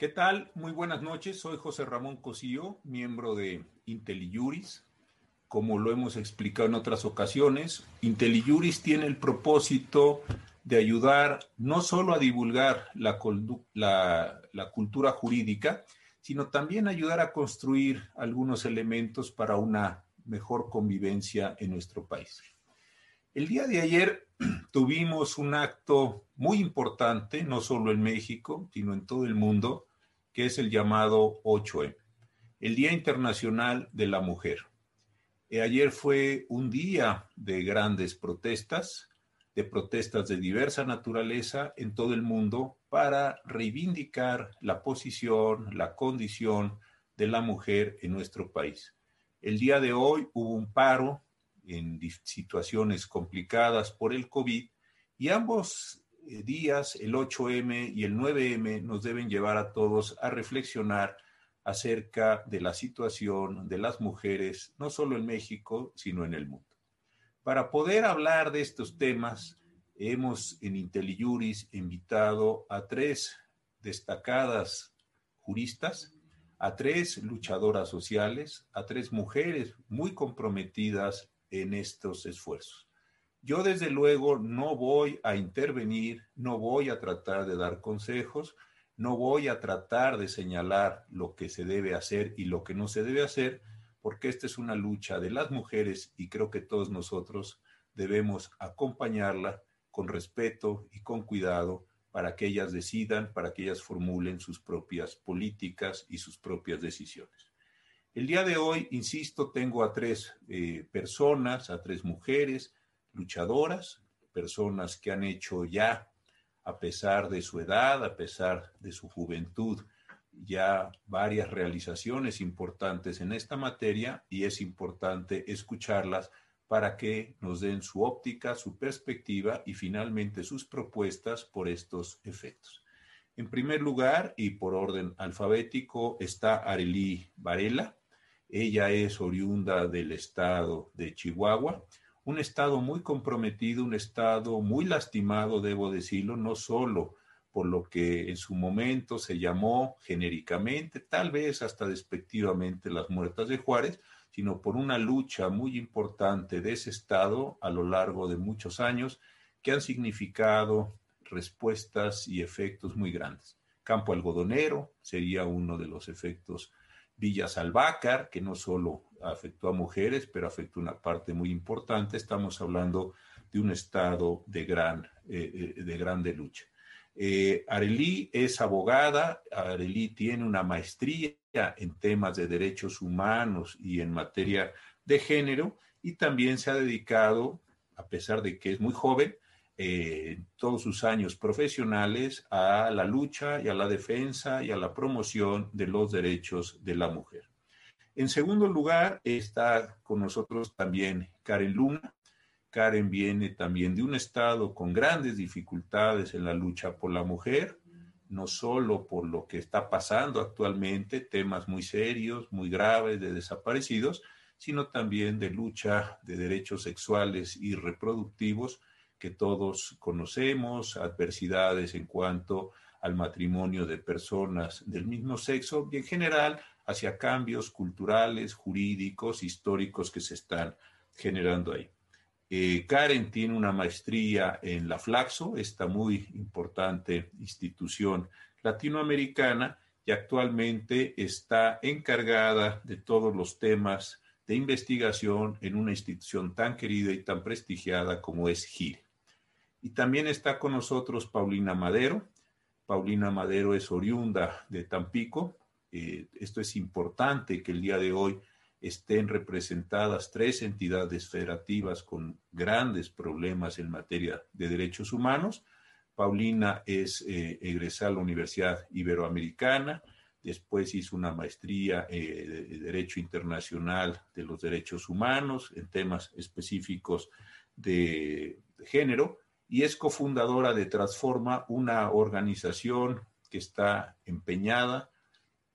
¿Qué tal? Muy buenas noches. Soy José Ramón Cosío, miembro de IntelliJuris. Como lo hemos explicado en otras ocasiones, IntelliJuris tiene el propósito de ayudar no solo a divulgar la, la cultura jurídica, sino también ayudar a construir algunos elementos para una mejor convivencia en nuestro país. El día de ayer tuvimos un acto muy importante, no solo en México, sino en todo el mundo, que es el llamado 8M, el Día Internacional de la Mujer. Eh, ayer fue un día de grandes protestas, de protestas de diversa naturaleza en todo el mundo para reivindicar la posición, la condición de la mujer en nuestro país. El día de hoy hubo un paro en situaciones complicadas por el COVID y ambos días, el 8M y el 9M, nos deben llevar a todos a reflexionar acerca de la situación de las mujeres, no solo en México, sino en el mundo. Para poder hablar de estos temas, hemos en IntelliJuris invitado a tres destacadas juristas, a tres luchadoras sociales, a tres mujeres muy comprometidas en estos esfuerzos. Yo desde luego no voy a intervenir, no voy a tratar de dar consejos, no voy a tratar de señalar lo que se debe hacer y lo que no se debe hacer, porque esta es una lucha de las mujeres y creo que todos nosotros debemos acompañarla con respeto y con cuidado para que ellas decidan, para que ellas formulen sus propias políticas y sus propias decisiones. El día de hoy, insisto, tengo a tres eh, personas, a tres mujeres, luchadoras, personas que han hecho ya, a pesar de su edad, a pesar de su juventud, ya varias realizaciones importantes en esta materia y es importante escucharlas para que nos den su óptica, su perspectiva y finalmente sus propuestas por estos efectos. En primer lugar, y por orden alfabético, está Arely Varela. Ella es oriunda del estado de Chihuahua un Estado muy comprometido, un Estado muy lastimado, debo decirlo, no solo por lo que en su momento se llamó genéricamente, tal vez hasta despectivamente las muertas de Juárez, sino por una lucha muy importante de ese Estado a lo largo de muchos años que han significado respuestas y efectos muy grandes. Campo algodonero sería uno de los efectos Villa Salvácar, que no solo afectó a mujeres, pero afectó una parte muy importante. Estamos hablando de un estado de gran, eh, eh, de grande lucha. Eh, Arelí es abogada, Arelí tiene una maestría en temas de derechos humanos y en materia de género y también se ha dedicado, a pesar de que es muy joven, eh, todos sus años profesionales a la lucha y a la defensa y a la promoción de los derechos de la mujer. En segundo lugar, está con nosotros también Karen Luna. Karen viene también de un estado con grandes dificultades en la lucha por la mujer, no solo por lo que está pasando actualmente, temas muy serios, muy graves de desaparecidos, sino también de lucha de derechos sexuales y reproductivos que todos conocemos, adversidades en cuanto al matrimonio de personas del mismo sexo y en general hacia cambios culturales, jurídicos, históricos que se están generando ahí. Eh, Karen tiene una maestría en la Flaxo, esta muy importante institución latinoamericana, y actualmente está encargada de todos los temas de investigación en una institución tan querida y tan prestigiada como es GIRE. Y también está con nosotros Paulina Madero. Paulina Madero es oriunda de Tampico. Eh, esto es importante que el día de hoy estén representadas tres entidades federativas con grandes problemas en materia de derechos humanos. Paulina es eh, egresada a la Universidad Iberoamericana, después hizo una maestría eh, de Derecho Internacional de los Derechos Humanos en temas específicos de género y es cofundadora de Transforma, una organización que está empeñada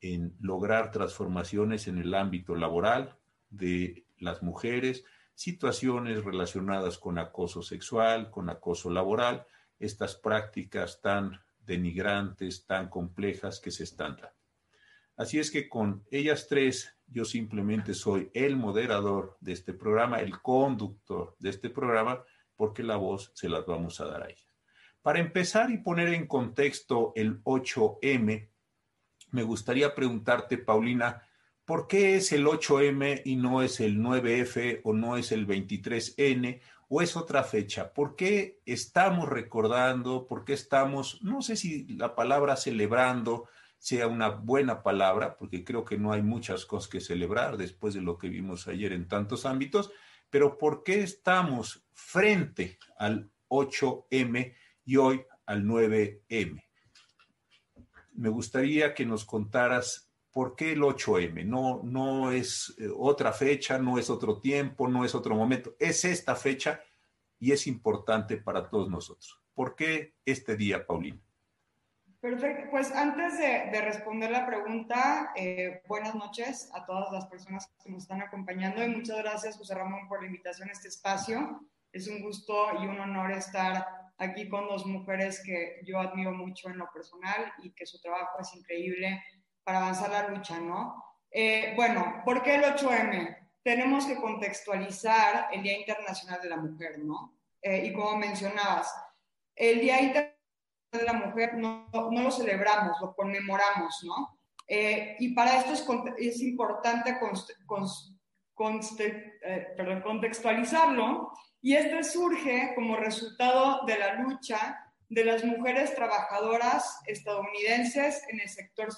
en lograr transformaciones en el ámbito laboral de las mujeres, situaciones relacionadas con acoso sexual, con acoso laboral, estas prácticas tan denigrantes, tan complejas que se están dando. Así es que con ellas tres, yo simplemente soy el moderador de este programa, el conductor de este programa, porque la voz se las vamos a dar a ellas. Para empezar y poner en contexto el 8M, me gustaría preguntarte, Paulina, ¿por qué es el 8M y no es el 9F o no es el 23N o es otra fecha? ¿Por qué estamos recordando? ¿Por qué estamos, no sé si la palabra celebrando sea una buena palabra, porque creo que no hay muchas cosas que celebrar después de lo que vimos ayer en tantos ámbitos, pero ¿por qué estamos frente al 8M y hoy al 9M? Me gustaría que nos contaras por qué el 8M. No, no es eh, otra fecha, no es otro tiempo, no es otro momento. Es esta fecha y es importante para todos nosotros. ¿Por qué este día, Paulina? Perfecto. Pues antes de, responder la pregunta, eh, buenas noches a todas las personas que nos están acompañando y muchas gracias, José Ramón, por la invitación a este espacio. Es un gusto y un honor estar aquí con dos mujeres que yo admiro mucho en lo personal y que su trabajo es increíble para avanzar la lucha, ¿no? Eh, bueno, ¿por qué el 8M? Tenemos que contextualizar el Día Internacional de la Mujer, ¿no? Eh, y como mencionabas, el Día Internacional de la mujer no, no lo celebramos, lo conmemoramos, ¿no? Eh, y para esto es, es importante eh, contextualizarlo, y esto surge como resultado de la lucha de las mujeres trabajadoras estadounidenses en el sector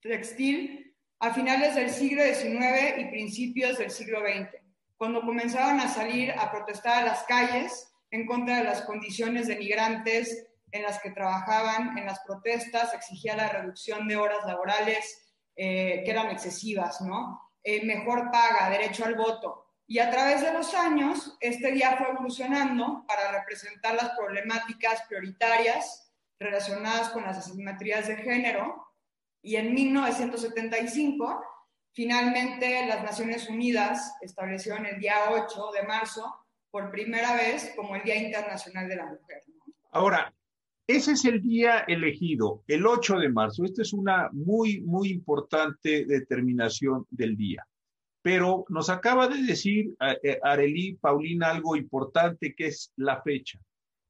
textil a finales del siglo XIX y principios del siglo XX, cuando comenzaban a salir a protestar a las calles en contra de las condiciones denigrantes en las que trabajaban en las protestas, exigía la reducción de horas laborales eh, que eran excesivas, ¿no? Eh, mejor paga, derecho al voto. Y a través de los años, este día fue evolucionando para representar las problemáticas prioritarias relacionadas con las asimetrías de género. Y en 1975, finalmente las Naciones Unidas establecieron el día 8 de marzo por primera vez como el Día Internacional de la Mujer. Ahora, ese es el día elegido, el 8 de marzo. Esta es una muy, muy importante determinación del día. Pero nos acaba de decir eh, Arelí, Paulina, algo importante que es la fecha.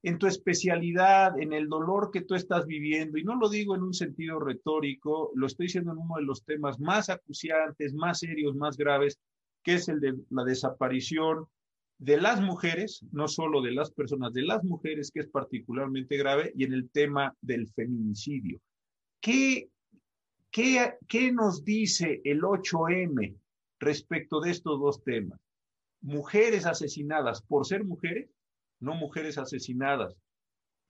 En tu especialidad, en el dolor que tú estás viviendo, y no lo digo en un sentido retórico, lo estoy diciendo en uno de los temas más acuciantes, más serios, más graves, que es el de la desaparición de las mujeres, no solo de las personas, de las mujeres, que es particularmente grave, y en el tema del feminicidio. ¿Qué, qué, qué nos dice el 8M respecto de estos dos temas? Mujeres asesinadas por ser mujeres, no mujeres asesinadas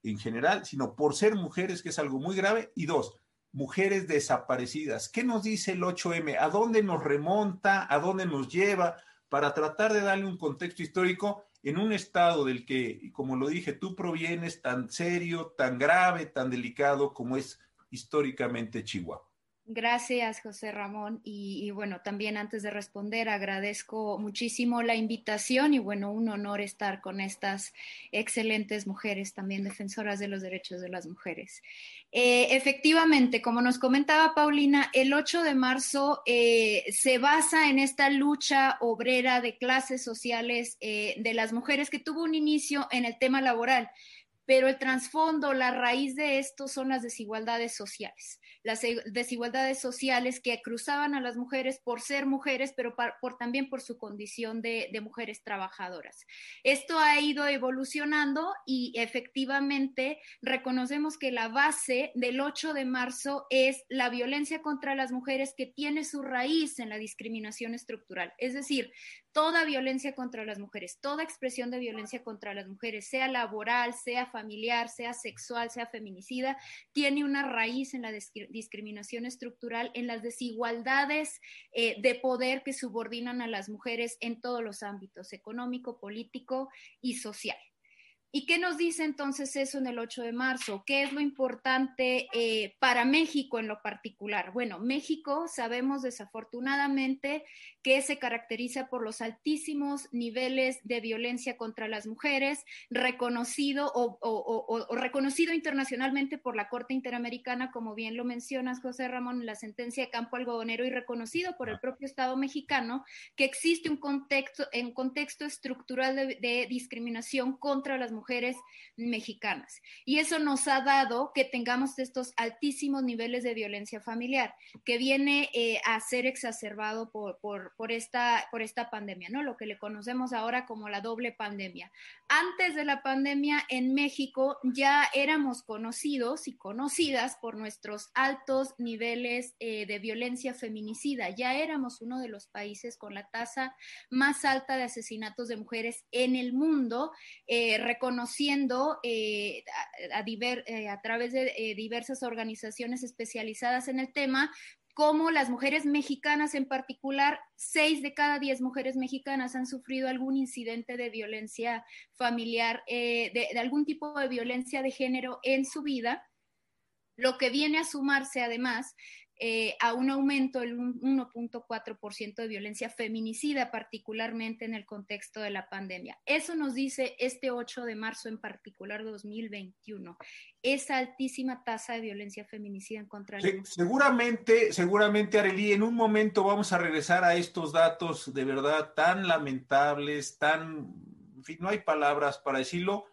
en general, sino por ser mujeres, que es algo muy grave, y dos, mujeres desaparecidas. ¿Qué nos dice el 8M? ¿A dónde nos remonta? ¿A dónde nos lleva? para tratar de darle un contexto histórico en un estado del que, como lo dije, tú provienes tan serio, tan grave, tan delicado como es históricamente Chihuahua. Gracias, José Ramón. Y, bueno, también antes de responder, agradezco muchísimo la invitación y bueno, un honor estar con estas excelentes mujeres, también defensoras de los derechos de las mujeres. Eh, efectivamente, como nos comentaba Paulina, el 8 de marzo eh, se basa en esta lucha obrera de clases sociales eh, de las mujeres que tuvo un inicio en el tema laboral pero el trasfondo, la raíz de esto son las desigualdades sociales las e, desigualdades sociales que cruzaban a las mujeres por ser mujeres, pero por, también por su condición de, de, mujeres trabajadoras. Esto ha ido evolucionando y efectivamente reconocemos que la base del 8 de marzo es la violencia contra las mujeres que tiene su raíz en la discriminación estructural. Es decir, toda violencia contra las mujeres, toda expresión de violencia contra las mujeres, sea laboral, sea familiar, sea sexual, sea feminicida, tiene una raíz en la discriminación estructural, en las desigualdades eh, de poder que subordinan a las mujeres en todos los ámbitos, económico, político y social. ¿Y qué nos dice entonces eso en el 8 de marzo? ¿Qué es lo importante eh, para México en lo particular? Bueno, México sabemos desafortunadamente que se caracteriza por los altísimos niveles de violencia contra las mujeres, reconocido o, reconocido internacionalmente por la Corte Interamericana, como bien lo mencionas, José Ramón, en la sentencia de Campo Algodonero y reconocido por el propio Estado mexicano, que existe un contexto, en contexto estructural de, de discriminación contra las mujeres mujeres mexicanas. Y eso nos ha dado que tengamos estos altísimos niveles de violencia familiar, que viene eh, a ser exacerbado por, por, esta, por esta pandemia, ¿no? Lo que le conocemos ahora como la doble pandemia. Antes de la pandemia en México ya éramos conocidos y conocidas por nuestros altos niveles eh, de violencia feminicida. Ya éramos uno de los países con la tasa más alta de asesinatos de mujeres en el mundo. Eh, conociendo eh, a, eh, a, través de eh, diversas organizaciones especializadas en el tema, como las mujeres mexicanas en particular, seis de cada diez mujeres mexicanas han sufrido algún incidente de violencia familiar, de, algún tipo de violencia de género en su vida, lo que viene a sumarse además eh, a un aumento del 1.4% de violencia feminicida, particularmente en el contexto de la pandemia. Eso nos dice este 8 de marzo en particular de 2021, esa altísima tasa de violencia feminicida en contra de Seguramente, seguramente, Arely, en un momento vamos a regresar a estos datos de verdad tan lamentables, tan, en fin, no hay palabras para decirlo,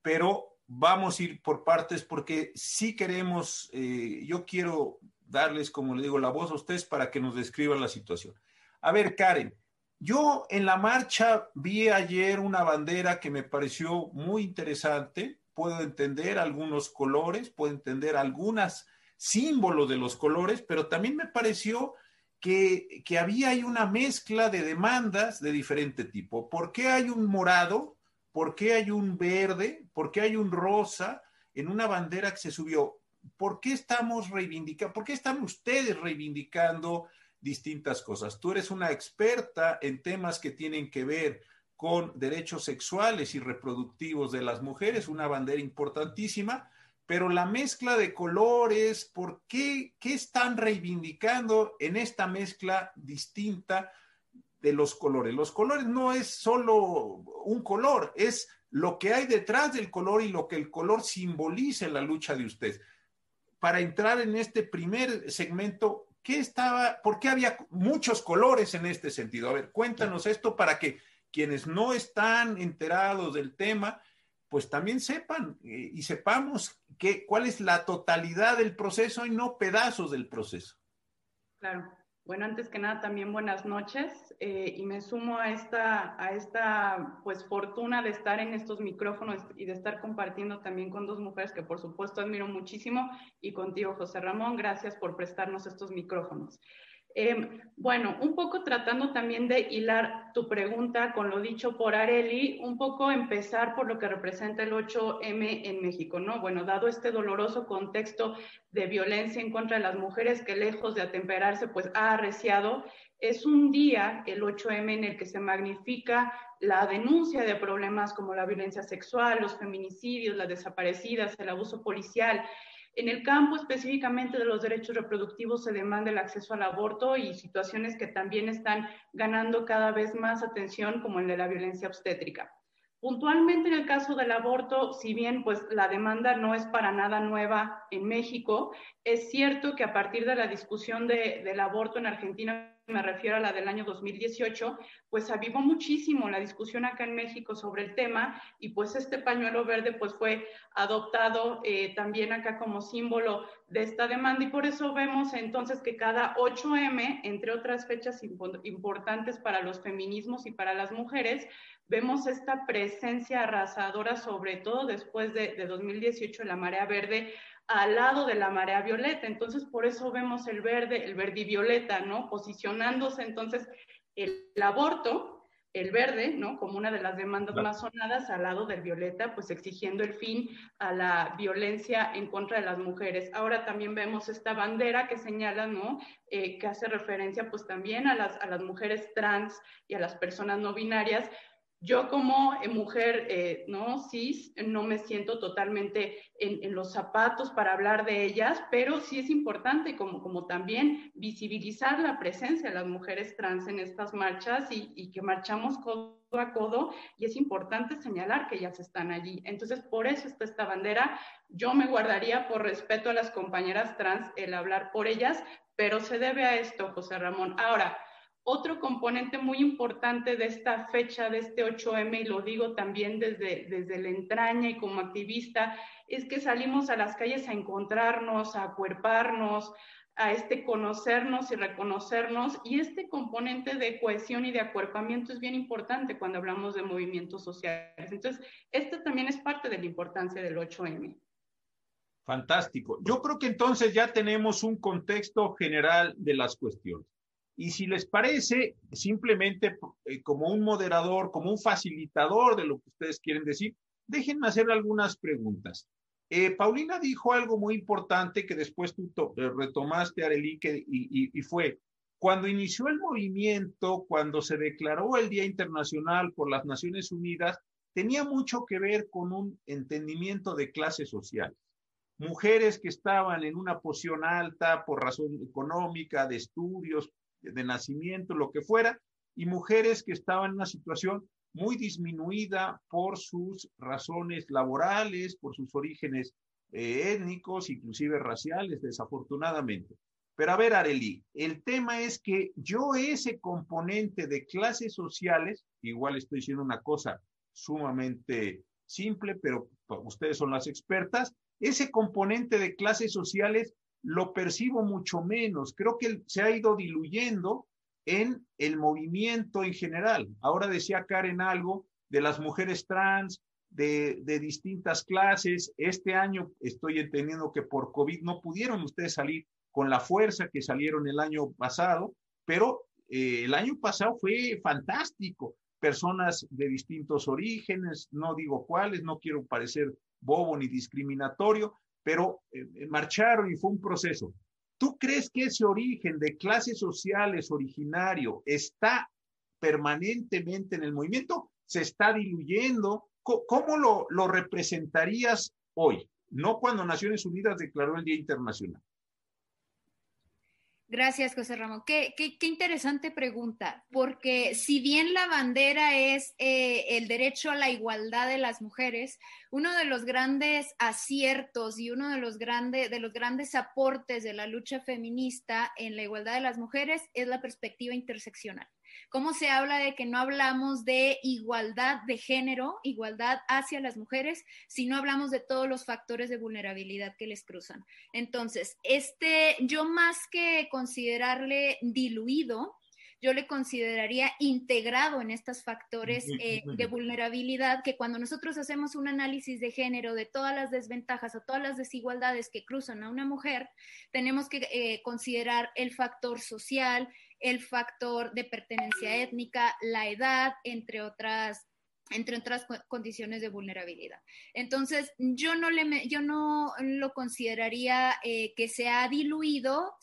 pero vamos a ir por partes porque sí queremos, eh, yo quiero darles, como le digo, la voz a ustedes para que nos describan la situación. A ver, Karen, yo en la marcha vi ayer una bandera que me pareció muy interesante. Puedo entender algunos colores, puedo entender algunos símbolos de los colores, pero también me pareció que, que había ahí una mezcla de demandas de diferente tipo. ¿Por qué hay un morado? ¿Por qué hay un verde? ¿Por qué hay un rosa en una bandera que se subió? ¿Por qué estamos reivindicando, por qué están ustedes reivindicando distintas cosas? Tú eres una experta en temas que tienen que ver con derechos sexuales y reproductivos de las mujeres, una bandera importantísima, pero la mezcla de colores, ¿por qué, qué están reivindicando en esta mezcla distinta de los colores? Los colores no es solo un color, es lo que hay detrás del color y lo que el color simboliza en la lucha de ustedes para entrar en este primer segmento, ¿qué estaba, por qué había muchos colores en este sentido? A ver, cuéntanos esto para que quienes no están enterados del tema, pues también sepan eh, y sepamos qué, cuál es la totalidad del proceso y no pedazos del proceso. Claro. Bueno, antes que nada, también buenas noches eh, y me sumo a esta, a esta pues fortuna de estar en estos micrófonos y de estar compartiendo también con dos mujeres que por supuesto admiro muchísimo y contigo, José Ramón, gracias por prestarnos estos micrófonos. Em, bueno, un poco tratando también de hilar tu pregunta con lo dicho por Areli, un poco empezar por lo que representa el 8M en México, ¿no? Bueno, dado este doloroso contexto de violencia en contra de las mujeres que lejos de atemperarse, pues ha arreciado, es un día, el 8M, en el que se magnifica la denuncia de problemas como la violencia sexual, los feminicidios, las desaparecidas, el abuso policial, en el campo específicamente de los derechos reproductivos se demanda el acceso al aborto y situaciones que también están ganando cada vez más atención, como el de la violencia obstétrica. Puntualmente en el caso del aborto, si bien pues la demanda no es para nada nueva en México, es cierto que a partir de la discusión del aborto en Argentina me refiero a la del año 2018, pues avivó muchísimo la discusión acá en México sobre el tema y pues este pañuelo verde pues fue adoptado eh, también acá como símbolo de esta demanda. Y por eso vemos entonces que cada 8M, entre otras fechas importantes para los feminismos y para las mujeres, vemos esta presencia arrasadora, sobre todo después de, de 2018, la marea verde, al lado de la marea violeta. Entonces, por eso vemos el verde, el verde y violeta, ¿no? Posicionándose entonces el, aborto, el verde, ¿no? Como una de las demandas más sonadas al lado del violeta, pues exigiendo el fin a la violencia en contra de las mujeres. Ahora también vemos esta bandera que señala, ¿no? Eh, que hace referencia pues también a las, a las mujeres trans y a las personas no binarias, Yo como eh, mujer, eh, ¿no? Cis, no me siento totalmente en, los zapatos para hablar de ellas, pero sí es importante como, como también visibilizar la presencia de las mujeres trans en estas marchas y, y que marchamos codo a codo y es importante señalar que ellas están allí. Entonces, por eso está esta bandera. Yo me guardaría por respeto a las compañeras trans el hablar por ellas, pero se debe a esto, José Ramón. Ahora, otro componente muy importante de esta fecha, de este 8M, y lo digo también desde, desde la entraña y como activista, es que salimos a las calles a encontrarnos, a acuerparnos, a este conocernos y reconocernos. Y este componente de cohesión y de acuerpamiento es bien importante cuando hablamos de movimientos sociales. Entonces, esto también es parte de la importancia del 8M. Fantástico. Yo creo que entonces ya tenemos un contexto general de las cuestiones. Y si les parece, simplemente eh, como un moderador, como un facilitador de lo que ustedes quieren decir, déjenme hacer algunas preguntas. Eh, Paulina dijo algo muy importante que después tú eh, retomaste, Arely, y, y fue, cuando inició el movimiento, cuando se declaró el Día Internacional por las Naciones Unidas, tenía mucho que ver con un entendimiento de clases sociales. Mujeres que estaban en una posición alta por razón económica, de estudios, de nacimiento, lo que fuera, y mujeres que estaban en una situación muy disminuida por sus razones laborales, por sus orígenes eh, étnicos, inclusive raciales, desafortunadamente. Pero a ver, Areli, el tema es que yo ese componente de clases sociales, igual estoy diciendo una cosa sumamente simple, pero ustedes son las expertas, ese componente de clases sociales lo percibo mucho menos. Creo que se ha ido diluyendo en el movimiento en general. Ahora decía Karen algo de las mujeres trans, de, distintas clases. Este año estoy entendiendo que por COVID no pudieron ustedes salir con la fuerza que salieron el año pasado, pero eh, el año pasado fue fantástico. Personas de distintos orígenes, no digo cuáles, no quiero parecer bobo ni discriminatorio, pero eh, eh, marcharon y fue un proceso. ¿Tú crees que ese origen de clases sociales originario está permanentemente en el movimiento? ¿Se está diluyendo? ¿Cómo, lo, lo representarías hoy? No cuando Naciones Unidas declaró el Día Internacional. Gracias, José Ramón. Qué, qué, interesante pregunta, porque si bien la bandera es eh, el derecho a la igualdad de las mujeres, uno de los grandes aciertos y uno de los, de los grandes aportes de la lucha feminista en la igualdad de las mujeres es la perspectiva interseccional cómo se habla de que no hablamos de igualdad de género, igualdad hacia las mujeres, sino hablamos de todos los factores de vulnerabilidad que les cruzan. Entonces, este, yo más que considerarle diluido, yo le consideraría integrado en estos factores eh, de vulnerabilidad que cuando nosotros hacemos un análisis de género de todas las desventajas o todas las desigualdades que cruzan a una mujer, tenemos que eh, considerar el factor social, el factor de pertenencia étnica, la edad, entre otras entre otras condiciones de vulnerabilidad. Entonces, yo no, le, yo no lo consideraría eh, que se ha diluido,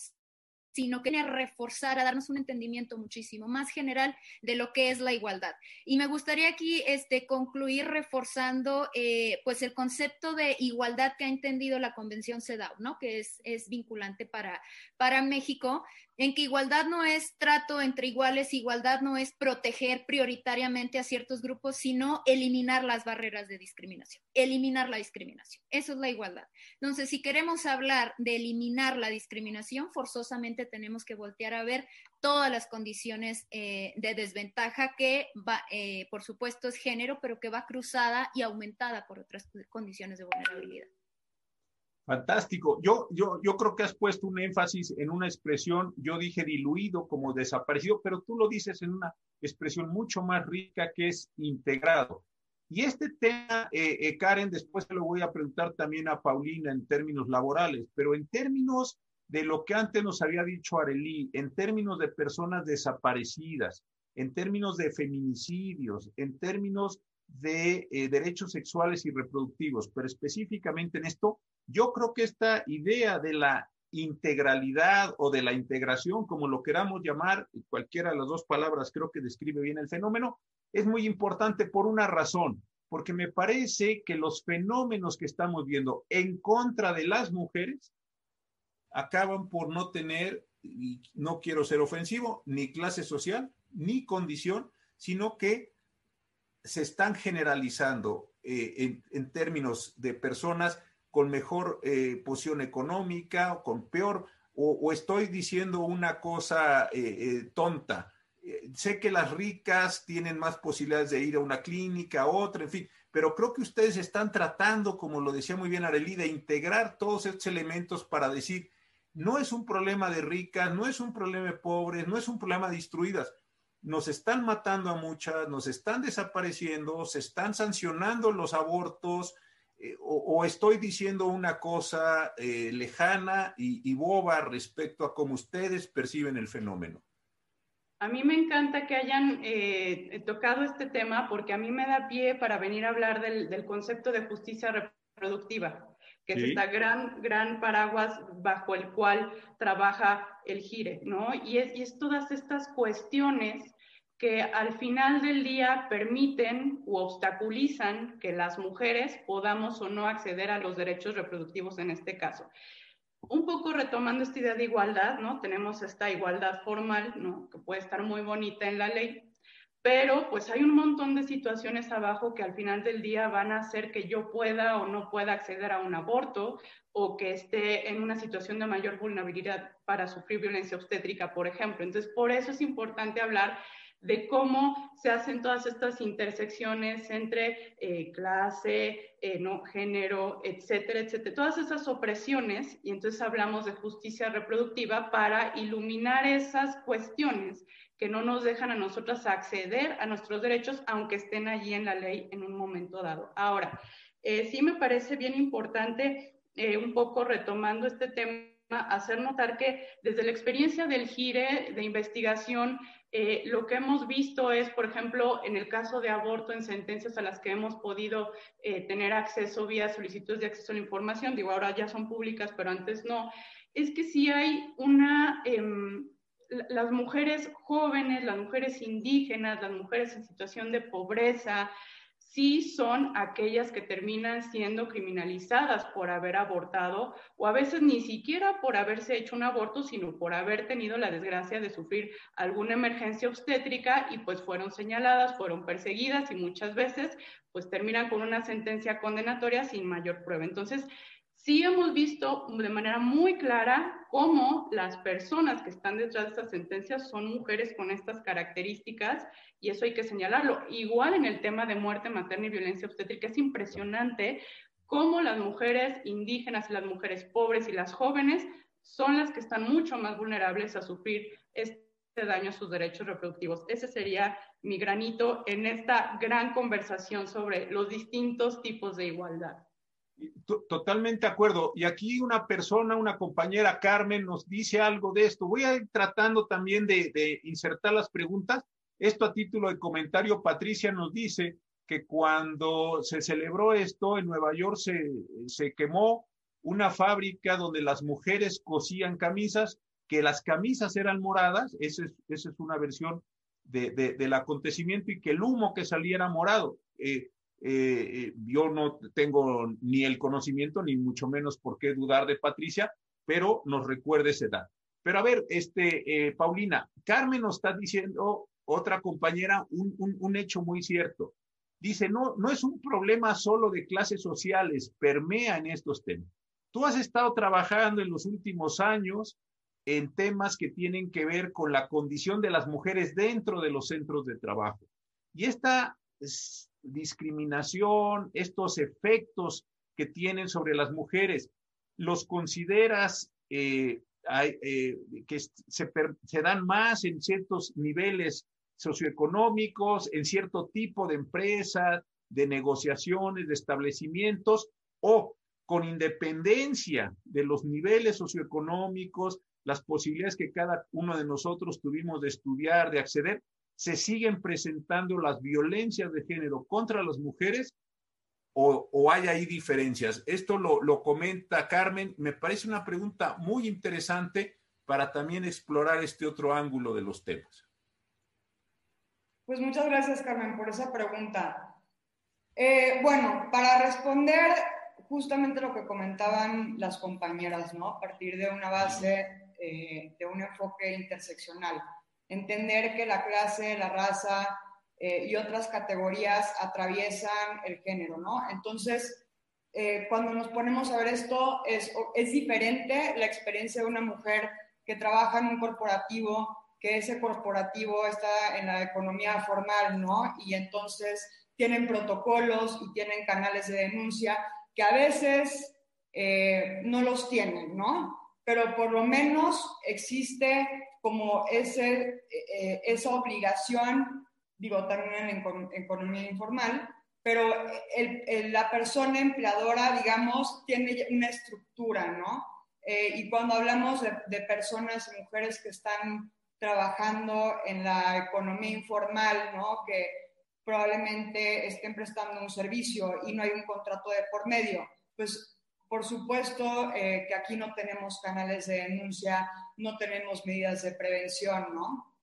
sino que viene a reforzar, a darnos un entendimiento muchísimo más general de lo que es la igualdad. Y me gustaría aquí este, concluir reforzando eh, pues el concepto de igualdad que ha entendido la Convención CEDAW, ¿no? que es, es vinculante para, para México, en que igualdad no es trato entre iguales, igualdad no es proteger prioritariamente a ciertos grupos, sino eliminar las barreras de discriminación, eliminar la discriminación. Eso es la igualdad. Entonces, si queremos hablar de eliminar la discriminación, forzosamente tenemos que voltear a ver todas las condiciones eh, de desventaja que va, eh, por supuesto, es género, pero que va cruzada y aumentada por otras condiciones de vulnerabilidad. Fantástico. Yo, yo, yo creo que has puesto un énfasis en una expresión, yo dije diluido como desaparecido, pero tú lo dices en una expresión mucho más rica que es integrado. Y este tema, eh, eh, Karen, después te lo voy a preguntar también a Paulina en términos laborales, pero en términos de lo que antes nos había dicho Arelí, en términos de personas desaparecidas, en términos de feminicidios, en términos de eh, derechos sexuales y reproductivos, pero específicamente en esto, yo creo que esta idea de la integralidad o de la integración, como lo queramos llamar, cualquiera de las dos palabras creo que describe bien el fenómeno, es muy importante por una razón, porque me parece que los fenómenos que estamos viendo en contra de las mujeres acaban por no tener, y no quiero ser ofensivo, ni clase social, ni condición, sino que se están generalizando eh, en, términos de personas con mejor eh, posición económica o con peor, o, estoy diciendo una cosa eh, tonta. sé que las ricas tienen más posibilidades de ir a una clínica, a otra, en fin, pero creo que ustedes están tratando, como lo decía muy bien Arely, de integrar todos estos elementos para decir, no es un problema de ricas, no es un problema de pobres, no es un problema de instruidas. Nos están matando a muchas, nos están desapareciendo, se están sancionando los abortos, eh, o, estoy diciendo una cosa eh, lejana y, boba respecto a cómo ustedes perciben el fenómeno. A mí me encanta que hayan eh, tocado este tema porque a mí me da pie para venir a hablar del concepto de justicia reproductiva que es esta gran, gran paraguas bajo el cual trabaja el GIRE, ¿no? Y es, y es todas estas cuestiones que al final del día permiten u obstaculizan que las mujeres podamos o no acceder a los derechos reproductivos en este caso. Un poco retomando esta idea de igualdad, ¿no? Tenemos esta igualdad formal, ¿no? Que puede estar muy bonita en la ley, pero pues hay un montón de situaciones abajo que al final del día van a hacer que yo pueda o no pueda acceder a un aborto o que esté en una situación de mayor vulnerabilidad para sufrir violencia obstétrica, por ejemplo. Entonces, por eso es importante hablar de cómo se hacen todas estas intersecciones entre eh, clase, eh, no, género, etcétera, etcétera, todas esas opresiones, y entonces hablamos de justicia reproductiva para iluminar esas cuestiones que no nos dejan a nosotras acceder a nuestros derechos, aunque estén allí en la ley en un momento dado. Ahora, eh, sí me parece bien importante, un poco retomando este tema, hacer notar que desde la experiencia del GIRE de investigación, eh, lo que hemos visto es, por ejemplo, en el caso de aborto, en sentencias a las que hemos podido eh, tener acceso vía solicitudes de acceso a la información, digo, ahora ya son públicas, pero antes no, es que sí hay una... Em, las mujeres jóvenes, las mujeres indígenas, las mujeres en situación de pobreza, sí son aquellas que terminan siendo criminalizadas por haber abortado o a veces ni siquiera por haberse hecho un aborto, sino por haber tenido la desgracia de sufrir alguna emergencia obstétrica y pues fueron señaladas, fueron perseguidas y muchas veces pues terminan con una sentencia condenatoria sin mayor prueba. Entonces, sí hemos visto de manera muy clara cómo las personas que están detrás de estas sentencias son mujeres con estas características y eso hay que señalarlo. Igual en el tema de muerte materna y violencia obstétrica es impresionante cómo las mujeres indígenas, las mujeres pobres y las jóvenes son las que están mucho más vulnerables a sufrir este daño a sus derechos reproductivos. Ese sería mi granito en esta gran conversación sobre los distintos tipos de igualdad. Totalmente de acuerdo. Y aquí una persona, una compañera, Carmen, nos dice algo de esto. Voy a ir tratando también de, insertar las preguntas. Esto a título de comentario, Patricia nos dice que cuando se celebró esto en Nueva York se, quemó una fábrica donde las mujeres cosían camisas, que las camisas eran moradas, esa es, una versión de, del acontecimiento y que el humo que salía era morado. Eh, eh, yo no tengo ni el conocimiento, ni mucho menos por qué dudar de Patricia, pero nos recuerda esa edad. Pero a ver, este, eh, Paulina, Carmen nos está diciendo, otra compañera, un, un, hecho muy cierto. Dice, no, no es un problema solo de clases sociales, permea en estos temas. Tú has estado trabajando en los últimos años en temas que tienen que ver con la condición de las mujeres dentro de los centros de trabajo. Y esta discriminación, estos efectos que tienen sobre las mujeres, ¿los consideras eh, eh, que se, se, dan más en ciertos niveles socioeconómicos, en cierto tipo de empresas, de negociaciones, de establecimientos, o con independencia de los niveles socioeconómicos, las posibilidades que cada uno de nosotros tuvimos de estudiar, de acceder, se siguen presentando las violencias de género contra las mujeres o, hay ahí diferencias? Esto lo, lo comenta Carmen, me parece una pregunta muy interesante para también explorar este otro ángulo de los temas. Pues muchas gracias, Carmen, por esa pregunta. Eh, bueno, para responder justamente lo que comentaban las compañeras, ¿no? A partir de una base, eh, de un enfoque interseccional. Entender que la clase, la raza eh, y otras categorías atraviesan el género, ¿no? Entonces, cuando nos ponemos a ver esto, es, es diferente la experiencia de una mujer que trabaja en un corporativo, que ese corporativo está en la economía formal, ¿no? Y entonces tienen protocolos y tienen canales de denuncia que a veces eh, no los tienen, ¿no? Pero por lo menos existe como ese, eh, esa obligación, digo, también en, economía informal, pero la persona empleadora, digamos, tiene una estructura, ¿no? Eh, y cuando hablamos de, de personas, mujeres que están trabajando en la economía informal, ¿no? que probablemente estén prestando un servicio y no hay un contrato de por medio, pues por supuesto eh, que aquí no tenemos canales de denuncia, no tenemos medidas de prevención, ¿no?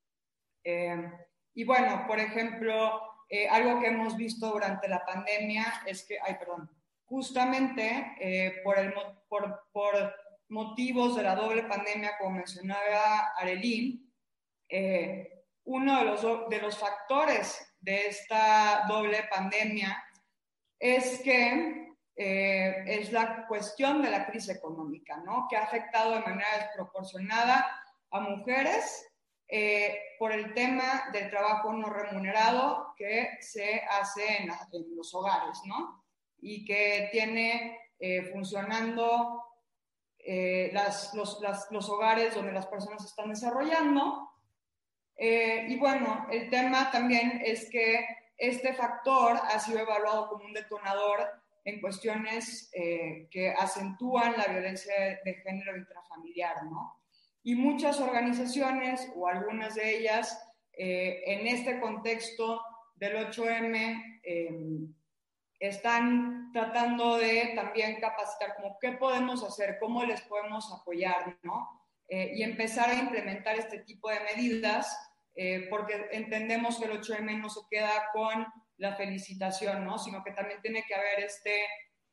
Eh, y bueno, por ejemplo, eh, algo que hemos visto durante la pandemia es que, ay, perdón, justamente por, por, por motivos de la doble pandemia, como mencionaba Arelín, uno de los, de los factores de esta doble pandemia es que eh, es la cuestión de la crisis económica, ¿no? que ha afectado de manera desproporcionada a mujeres eh, por el tema del trabajo no remunerado que se hace en, los hogares, ¿no? Y que tiene funcionando las, los, los, hogares donde las personas están desarrollando eh, y bueno, el tema también es que este factor ha sido evaluado como un detonador en cuestiones eh, que acentúan la violencia de género intrafamiliar, ¿no? Y muchas organizaciones, o algunas de ellas, eh, en este contexto del 8M, están tratando de también capacitar como qué podemos hacer, cómo les podemos apoyar, ¿no? y empezar a implementar este tipo de medidas eh, porque entendemos que el 8M no se queda con la felicitación, ¿no? sino que también tiene que haber este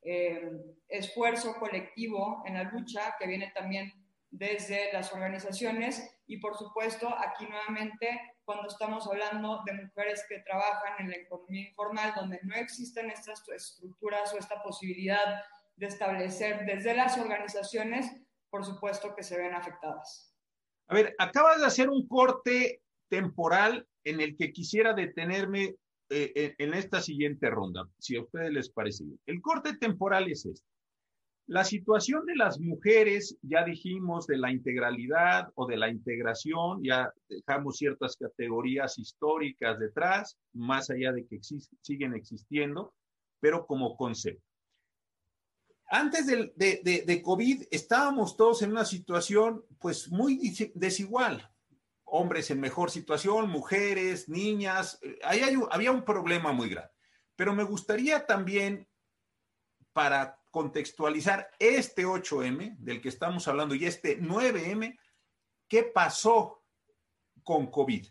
eh, esfuerzo colectivo en la lucha que viene también desde las organizaciones y por supuesto aquí nuevamente cuando estamos hablando de mujeres que trabajan en la economía informal donde no existen estas estructuras o esta posibilidad de establecer desde las organizaciones, por supuesto que se ven afectadas. A ver, acabas de hacer un corte temporal en el que quisiera detenerme eh, en esta siguiente ronda, si a ustedes les parece bien. El corte temporal es este. La situación de las mujeres, ya dijimos, de la integralidad o de la integración, ya dejamos ciertas categorías históricas detrás, más allá de que siguen existiendo, pero como concepto. Antes de, de, de, COVID estábamos todos en una situación pues muy desigual hombres en mejor situación, mujeres, niñas. Eh, ahí había un problema muy grande. Pero me gustaría también, para contextualizar este 8M del que estamos hablando y este 9M, ¿qué pasó con COVID?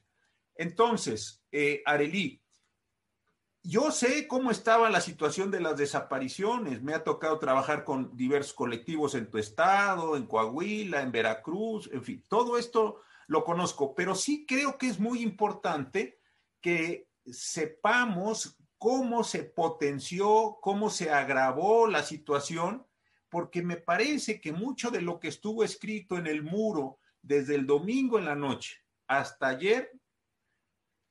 Entonces, eh, yo sé cómo estaba la situación de las desapariciones. Me ha tocado trabajar con diversos colectivos en tu estado, en Coahuila, en Veracruz, en fin, todo esto lo conozco, pero sí creo que es muy importante que sepamos cómo se potenció, cómo se agravó la situación, porque me parece que mucho de lo que estuvo escrito en el muro desde el domingo en la noche hasta ayer,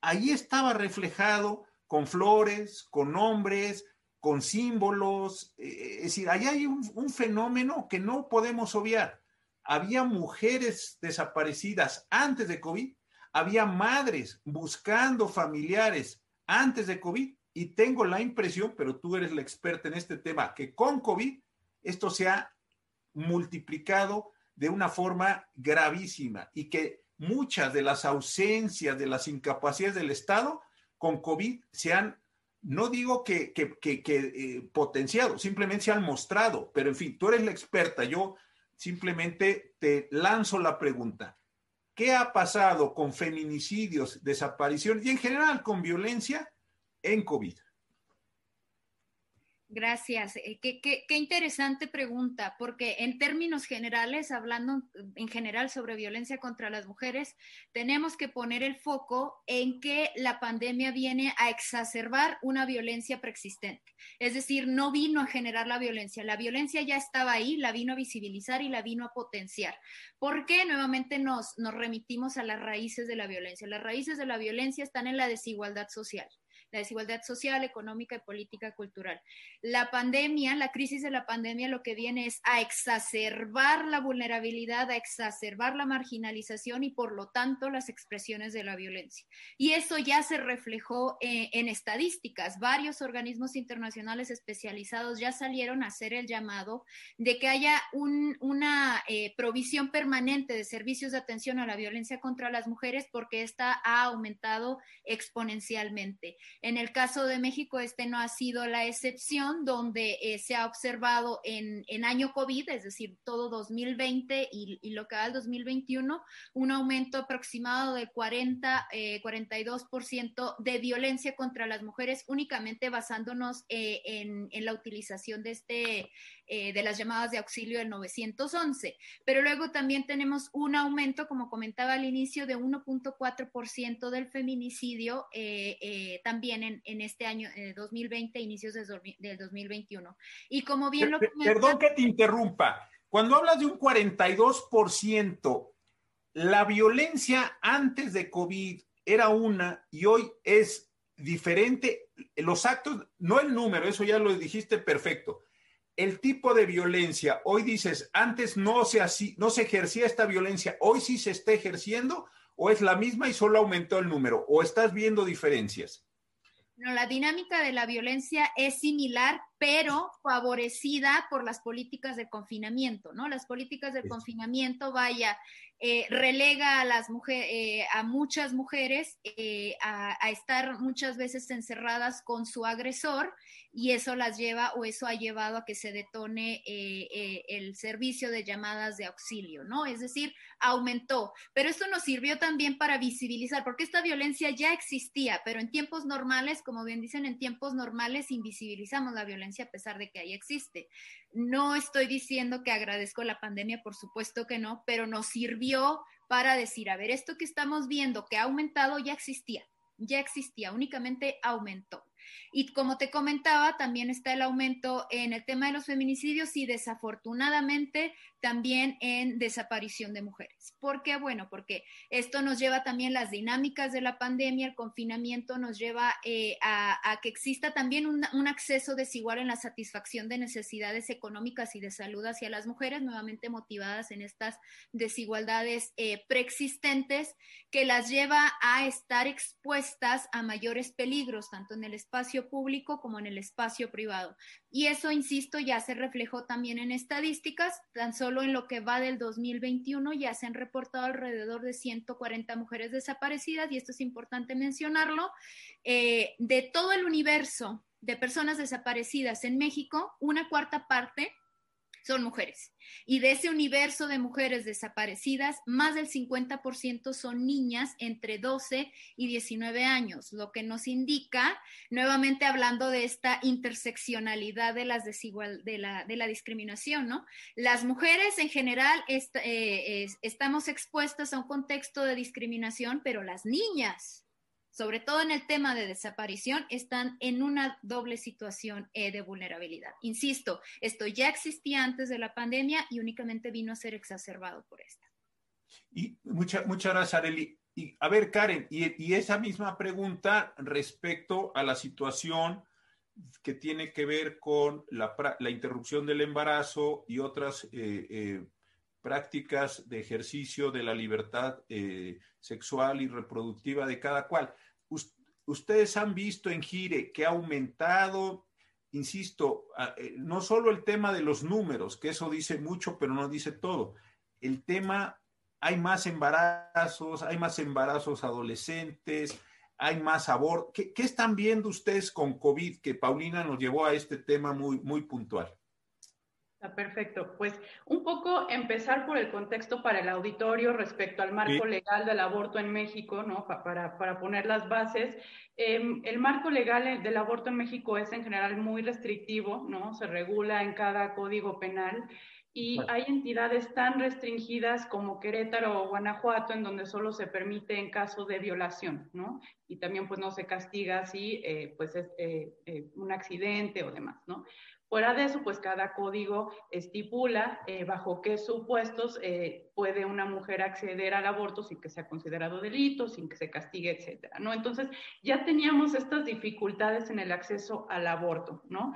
ahí estaba reflejado con flores, con nombres, con símbolos, eh, es decir, ahí hay un fenómeno que no podemos obviar había mujeres desaparecidas antes de COVID, había madres buscando familiares antes de COVID y tengo la impresión, pero tú eres la experta en este tema, que con COVID esto se ha multiplicado de una forma gravísima y que muchas de las ausencias, de las incapacidades del Estado con COVID se han no digo que, que, eh, potenciado, simplemente se han mostrado, pero en fin, tú eres la experta, yo simplemente te lanzo la pregunta. ¿Qué ha pasado con feminicidios, desapariciones y en general con violencia en COVID? Gracias. Eh, qué, interesante pregunta, porque en términos generales, hablando en general sobre violencia contra las mujeres, tenemos que poner el foco en que la pandemia viene a exacerbar una violencia preexistente. Es decir, no vino a generar la violencia. La violencia ya estaba ahí, la vino a visibilizar y la vino a potenciar. ¿Por qué? Nuevamente nos remitimos a las raíces de la violencia. Las raíces de la violencia están en la desigualdad social la desigualdad social, económica y política cultural. La pandemia, la crisis de la pandemia lo que viene es a exacerbar la vulnerabilidad, a exacerbar la marginalización y por lo tanto las expresiones de la violencia. Y eso ya se reflejó eh, en estadísticas. Varios organismos internacionales especializados ya salieron a hacer el llamado de que haya una eh, provisión permanente de servicios de atención a la violencia contra las mujeres porque esta ha aumentado exponencialmente. En el caso de México, este no ha sido la excepción, donde eh, se ha observado en, año COVID, es decir, todo 2020 y, lo que va al 2021, un aumento aproximado de 40, 42% eh, de violencia contra las mujeres, únicamente basándonos eh, en, en, la utilización de este eh, de las llamadas de auxilio del 911. Pero luego también tenemos un aumento, como comentaba al inicio, de 1.4% del feminicidio eh, eh, también en, en, este año 2020, inicios del 2021. Y como bien lo Perdón que te interrumpa. Cuando hablas de un 42%, la violencia antes de COVID era una y hoy es diferente. Los actos, no el número, eso ya lo dijiste perfecto el tipo de violencia, hoy dices, antes no se, así, no se ejercía esta violencia, hoy sí se está ejerciendo, o es la misma y solo aumentó el número, o estás viendo diferencias. No, la dinámica de la violencia es similar, pero favorecida por las políticas de confinamiento, ¿no? Las políticas de confinamiento, vaya, eh, relega a las mujeres, eh, a muchas mujeres eh, a, a, estar muchas veces encerradas con su agresor y eso las lleva o eso ha llevado a que se detone el servicio de llamadas de auxilio, ¿no? Es decir, aumentó. Pero esto nos sirvió también para visibilizar, porque esta violencia ya existía, pero en tiempos normales, como bien dicen, en tiempos normales invisibilizamos la violencia a pesar de que ahí existe. No estoy diciendo que agradezco la pandemia, por supuesto que no, pero nos sirvió para decir, a ver, esto que estamos viendo que ha aumentado ya existía, ya existía, únicamente aumentó. Y como te comentaba, también está el aumento en el tema de los feminicidios y desafortunadamente también en desaparición de mujeres. ¿Por qué? Bueno, porque esto nos lleva también las dinámicas de la pandemia, el confinamiento nos lleva eh, a, que exista también un, acceso desigual en la satisfacción de necesidades económicas y de salud hacia las mujeres, nuevamente motivadas en estas desigualdades eh, preexistentes que las lleva a estar expuestas a mayores peligros, tanto en el espacio público como en el espacio privado. Y eso, insisto, ya se reflejó también en estadísticas. Tan solo en lo que va del 2021 ya se han reportado alrededor de 140 mujeres desaparecidas, y esto es importante mencionarlo. Eh, de todo el universo de personas desaparecidas en México, una cuarta parte son mujeres. Y de ese universo de mujeres desaparecidas, más del 50% son niñas entre 12 y 19 años, lo que nos indica, nuevamente hablando de esta interseccionalidad de, las desigual, de, la, de la discriminación, ¿no? Las mujeres en general eh, estamos expuestas a un contexto de discriminación, pero las niñas sobre todo en el tema de desaparición, están en una doble situación eh, de vulnerabilidad. Insisto, esto ya existía antes de la pandemia y únicamente vino a ser exacerbado por esta. Y muchas gracias, Areli. A ver, Karen, y, esa misma pregunta respecto a la situación que tiene que ver con la, interrupción del embarazo y otras eh, eh, prácticas de ejercicio de la libertad sexual y reproductiva de cada cual ustedes han visto en Gire que ha aumentado, insisto, eh, no solo el tema de los números, que eso dice mucho, pero no dice todo. El tema, hay más embarazos, hay más embarazos adolescentes, hay más aborto. ¿Qué, ¿Qué, están viendo ustedes con COVID que Paulina nos llevó a este tema muy, muy puntual? Perfecto. Pues un poco empezar por el contexto para el auditorio respecto al marco legal del aborto en México, ¿no? Para, para poner las bases. Em, el marco legal del aborto en México es en general muy restrictivo, ¿no? Se regula en cada código penal y hay entidades tan restringidas como Querétaro o Guanajuato en donde solo se permite en caso de violación, ¿no? Y también pues no se castiga si eh, pues es eh, eh, un accidente o demás, ¿no? Fuera de eso, pues cada código estipula eh, bajo qué supuestos eh, puede una mujer acceder al aborto sin que sea considerado delito, sin que se castigue, etcétera, ¿no? Entonces, ya teníamos estas dificultades en el acceso al aborto, ¿no?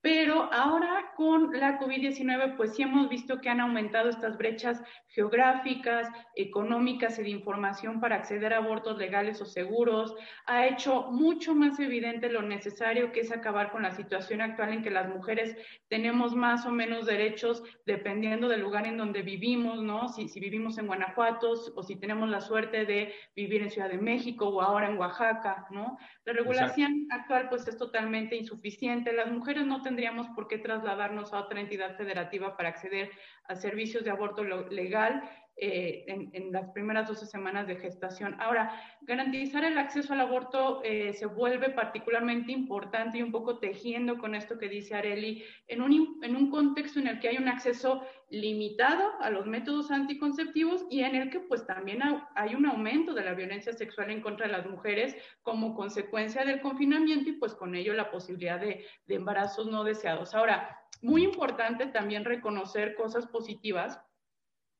Pero ahora con la COVID-19, pues sí hemos visto que han aumentado estas brechas geográficas, económicas y de información para acceder a abortos legales o seguros. Ha hecho mucho más evidente lo necesario que es acabar con la situación actual en que las mujeres tenemos más o menos derechos dependiendo del lugar en donde vivimos, ¿no? Si, si vivimos en Guanajuato o si tenemos la suerte de vivir en Ciudad de México o ahora en Oaxaca, ¿no? La regulación actual pues es totalmente insuficiente. Las mujeres no tendríamos por qué trasladarnos a otra entidad federativa para acceder a servicios de aborto legal eh, en, las primeras 12 semanas de gestación. Ahora, garantizar el acceso al aborto eh, se vuelve particularmente importante y un poco tejiendo con esto que dice Areli, en un, en un contexto en el que hay un acceso limitado a los métodos anticonceptivos y en el que pues también hay un aumento de la violencia sexual en contra de las mujeres como consecuencia del confinamiento y pues con ello la posibilidad de, de embarazos no deseados. Ahora, muy importante también reconocer cosas positivas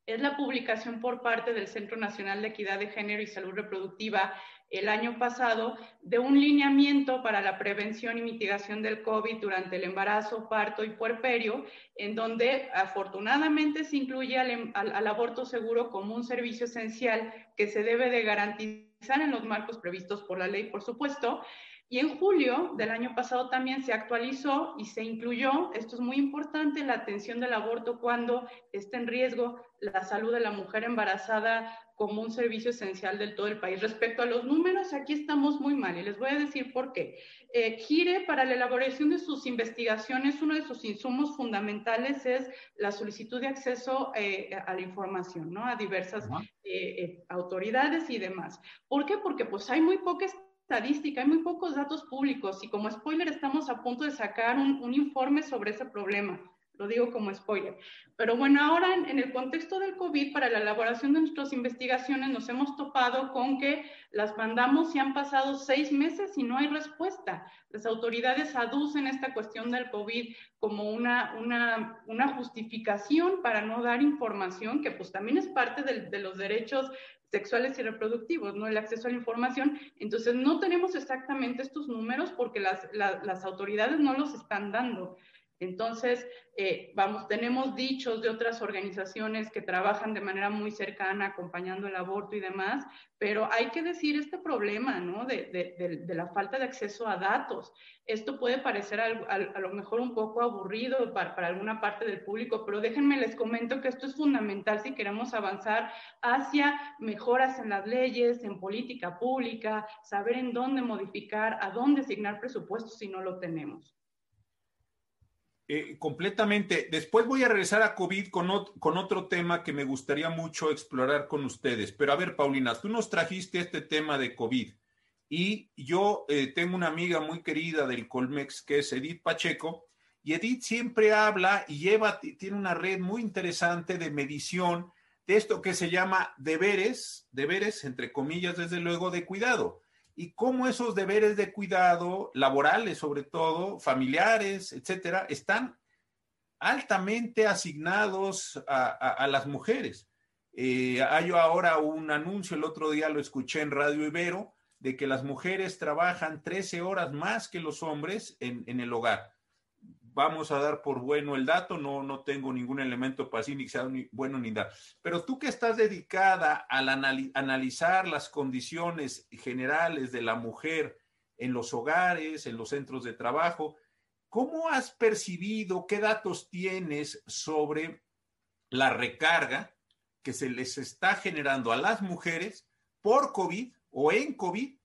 es la publicación por parte del Centro Nacional de Equidad de Género y Salud Reproductiva el año pasado de un lineamiento para la prevención y mitigación del COVID durante el embarazo, parto y puerperio, en donde afortunadamente se incluye al, al, aborto seguro como un servicio esencial que se debe de garantizar en los marcos previstos por la ley, por supuesto, y en julio del año pasado también se actualizó y se incluyó, esto es muy importante, la atención del aborto cuando está en riesgo la salud de la mujer embarazada como un servicio esencial del todo el país. Respecto a los números, aquí estamos muy mal y les voy a decir por qué. Eh, Gire, para la elaboración de sus investigaciones, uno de sus insumos fundamentales es la solicitud de acceso eh, a la información, ¿no? A diversas eh, autoridades y demás. ¿Por qué? Porque pues hay muy pocas estadística, hay muy pocos datos públicos y como spoiler estamos a punto de sacar un, informe sobre ese problema. Lo digo como spoiler. Pero bueno, ahora en, el contexto del COVID, para la elaboración de nuestras investigaciones, nos hemos topado con que las mandamos y han pasado seis meses y no hay respuesta. Las autoridades aducen esta cuestión del COVID como una, una, una justificación para no dar información, que pues también es parte de, de los derechos sexuales y reproductivos, ¿no? El acceso a la información. Entonces, no tenemos exactamente estos números porque las, las autoridades no los están dando. Entonces, eh, vamos, tenemos dichos de otras organizaciones que trabajan de manera muy cercana acompañando el aborto y demás, pero hay que decir este problema, ¿no? De, la falta de acceso a datos. Esto puede parecer a, a, lo mejor un poco aburrido para, para, alguna parte del público, pero déjenme les comento que esto es fundamental si queremos avanzar hacia mejoras en las leyes, en política pública, saber en dónde modificar, a dónde asignar presupuestos si no lo tenemos. Eh, completamente. Después voy a regresar a COVID con, otro tema que me gustaría mucho explorar con ustedes. Pero a ver, Paulina, tú nos trajiste este tema de COVID y yo eh, tengo una amiga muy querida del Colmex que es Edith Pacheco y Edith siempre habla y lleva, tiene una red muy interesante de medición de esto que se llama deberes, deberes entre comillas, desde luego, de cuidado y cómo esos deberes de cuidado, laborales sobre todo, familiares, etcétera, están altamente asignados a, las mujeres. Eh, hay ahora un anuncio, el otro día lo escuché en Radio Ibero, de que las mujeres trabajan 13 horas más que los hombres en, en el hogar vamos a dar por bueno el dato, no, no tengo ningún elemento para decir ni que sea ni bueno ni dar. Pero tú que estás dedicada al analizar las condiciones generales de la mujer en los hogares, en los centros de trabajo, ¿cómo has percibido, qué datos tienes sobre la recarga que se les está generando a las mujeres por COVID o en COVID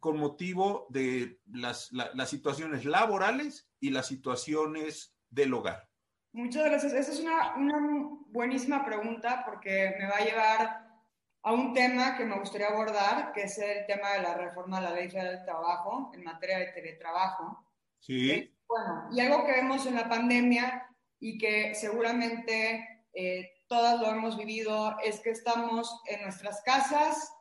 con motivo de las, situaciones laborales y las situaciones del hogar? Muchas gracias. Esa es una, una buenísima pregunta porque me va a llevar a un tema que me gustaría abordar, que es el tema de la reforma de la Ley Federal del Trabajo en materia de teletrabajo. Sí. Eh, bueno, y algo que vemos en la pandemia y que seguramente eh, todas lo hemos vivido es que estamos en nuestras casas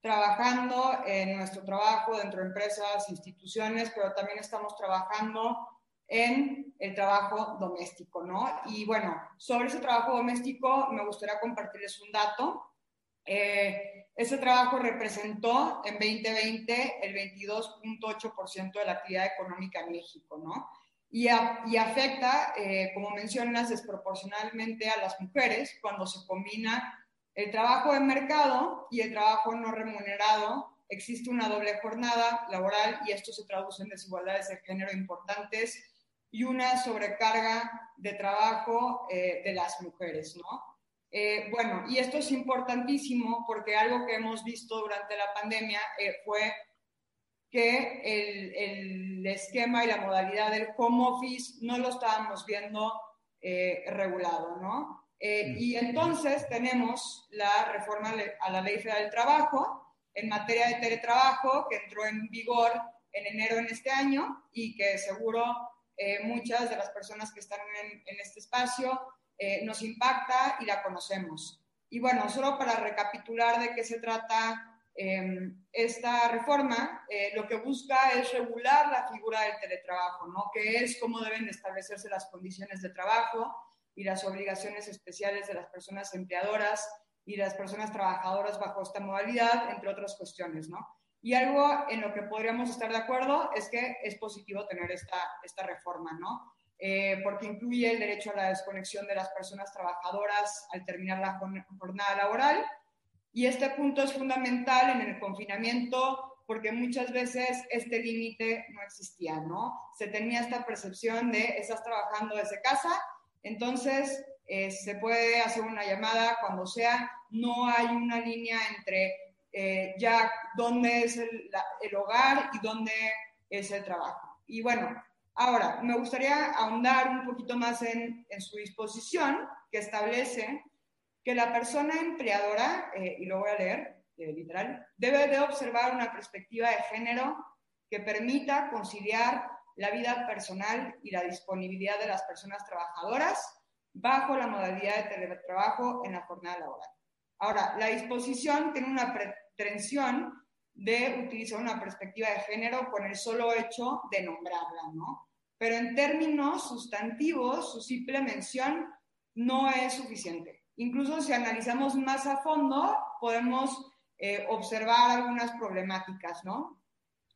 trabajando en nuestro trabajo dentro de empresas, instituciones, pero también estamos trabajando en el trabajo doméstico, ¿no? Y bueno, sobre ese trabajo doméstico me gustaría compartirles un dato. Eh, ese trabajo representó en 2020 el 22.8% de la actividad económica en México, ¿no? Y, y afecta, eh, como mencionas, desproporcionalmente a las mujeres cuando se combina el trabajo de mercado y el trabajo no remunerado. Existe una doble jornada laboral y esto se traduce en desigualdades de género importantes y una sobrecarga de trabajo eh, de las mujeres, ¿no? Eh, bueno, y esto es importantísimo porque algo que hemos visto durante la pandemia eh, fue que el, el, esquema y la modalidad del home office no lo estábamos viendo regulado, ¿no? y entonces tenemos la reforma a la Ley Federal del Trabajo en materia de teletrabajo que entró en vigor en enero en este año y que seguro muchas de las personas que están en, en este espacio eh, nos impacta y la conocemos. Y bueno, solo para recapitular de qué se trata em, esta reforma, eh, lo que busca es regular la figura del teletrabajo, ¿no? que es cómo deben establecerse las condiciones de trabajo y las obligaciones especiales de las personas empleadoras y las personas trabajadoras bajo esta modalidad, entre otras cuestiones. ¿no? Y algo en lo que podríamos estar de acuerdo es que es positivo tener esta, esta reforma, ¿no? Eh, porque incluye el derecho a la desconexión de las personas trabajadoras al terminar la jornada laboral. Y este punto es fundamental en el confinamiento porque muchas veces este límite no existía, ¿no? Se tenía esta percepción de estás trabajando desde casa, entonces eh, se puede hacer una llamada cuando sea, no hay una línea entre eh, ya dónde es el, el hogar y dónde es el trabajo. Y bueno, Ahora, me gustaría ahondar un poquito más en, su disposición, que establece que la persona empleadora, eh, y lo voy a leer eh, literal, debe de observar una perspectiva de género que permita conciliar la vida personal y la disponibilidad de las personas trabajadoras bajo la modalidad de teletrabajo en la jornada laboral. Ahora, la disposición tiene una pretensión de utilizar una perspectiva de género con el solo hecho de nombrarla, ¿no? Pero en términos sustantivos, su simple mención no es suficiente. Incluso si analizamos más a fondo, podemos eh, observar algunas problemáticas, ¿no?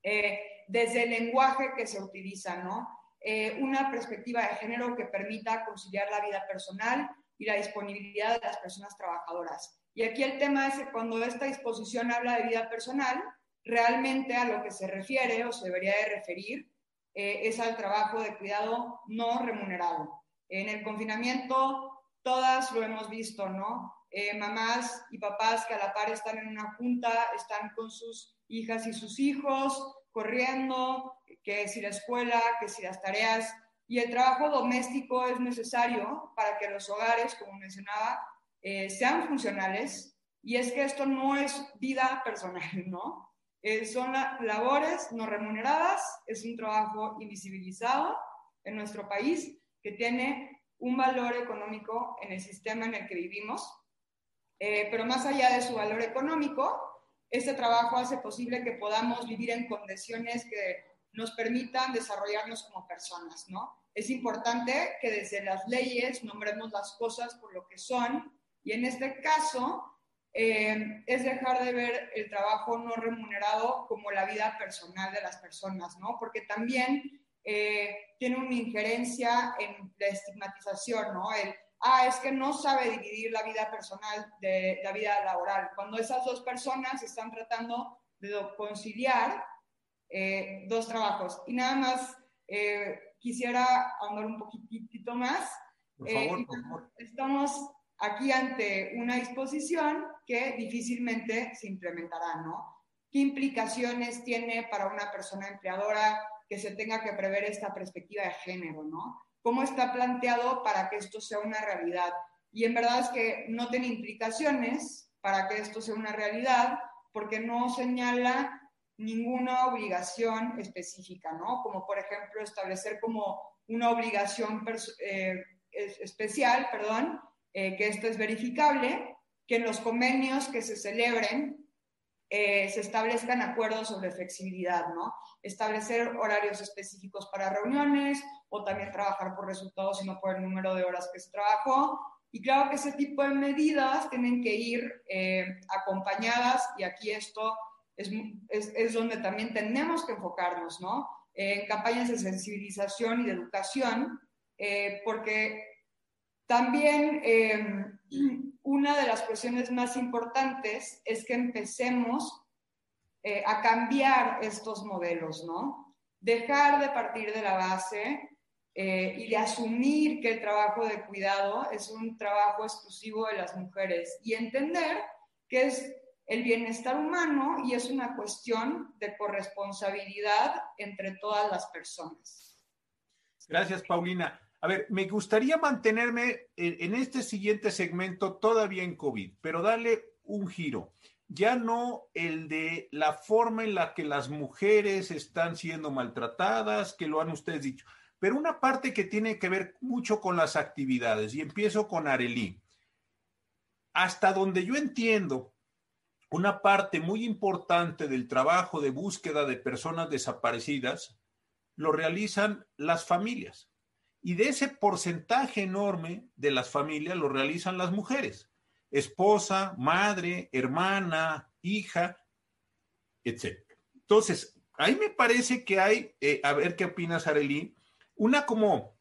Eh, desde el lenguaje que se utiliza, ¿no? Eh, una perspectiva de género que permita conciliar la vida personal y la disponibilidad de las personas trabajadoras. Y aquí el tema es que cuando esta disposición habla de vida personal, realmente a lo que se refiere o se debería de referir eh, es al trabajo de cuidado no remunerado. En el confinamiento, todas lo hemos visto, ¿no? Eh, mamás y papás que a la par están en una junta, están con sus hijas y sus hijos, corriendo, que si la escuela, que si las tareas. Y el trabajo doméstico es necesario para que los hogares, como mencionaba, eh, sean funcionales. Y es que esto no es vida personal, ¿no? Eh, son labores no remuneradas, es un trabajo invisibilizado en nuestro país que tiene un valor económico en el sistema en el que vivimos. Eh, pero más allá de su valor económico, este trabajo hace posible que podamos vivir en condiciones que nos permitan desarrollarnos como personas, ¿no? Es importante que desde las leyes nombremos las cosas por lo que son y en este caso eh, es dejar de ver el trabajo no remunerado como la vida personal de las personas, ¿no? Porque también eh, tiene una injerencia en la estigmatización, ¿no? El, ah, es que no sabe dividir la vida personal de la vida laboral, cuando esas dos personas están tratando de conciliar eh, dos trabajos. Y nada más quisiera ahondar un poquitito más. Por favor, por favor. Estamos aquí ante una disposición que difícilmente se implementará, ¿no? qué implicaciones tiene para una persona empleadora que se tenga que prever esta perspectiva de género, ¿no? ¿Cómo está planteado para que esto sea una realidad? Y en verdad es que no tiene implicaciones para que esto sea una realidad porque no señala ninguna obligación específica, ¿no? Como por ejemplo establecer como una obligación eh, especial, perdón, eh, que esto es verificable, que en los convenios que se celebren eh, se establezcan acuerdos sobre flexibilidad, ¿no? Establecer horarios específicos para reuniones o también trabajar por resultados y no por el número de horas que se trabajó. Y claro que ese tipo de medidas tienen que ir acompañadas, y aquí esto es, es, es, donde también tenemos que enfocarnos, ¿no? En campañas de sensibilización y de educación, eh, porque también eh, una de las cuestiones más importantes es que empecemos eh, a cambiar estos modelos, ¿no? Dejar de partir de la base y de asumir que el trabajo de cuidado es un trabajo exclusivo de las mujeres y entender que es el bienestar humano y es una cuestión de corresponsabilidad entre todas las personas. Gracias, Paulina. A ver, me gustaría mantenerme en, este siguiente segmento todavía en COVID, pero darle un giro. Ya no el de la forma en la que las mujeres están siendo maltratadas, que lo han ustedes dicho, pero una parte que tiene que ver mucho con las actividades. Y empiezo con Arelí. Hasta donde yo entiendo, una parte muy importante del trabajo de búsqueda de personas desaparecidas lo realizan las familias. Y de ese porcentaje enorme de las familias lo realizan las mujeres. Esposa, madre, hermana, hija, etc. Entonces, ahí me parece que hay, eh, a ver qué opinas, Arely, una como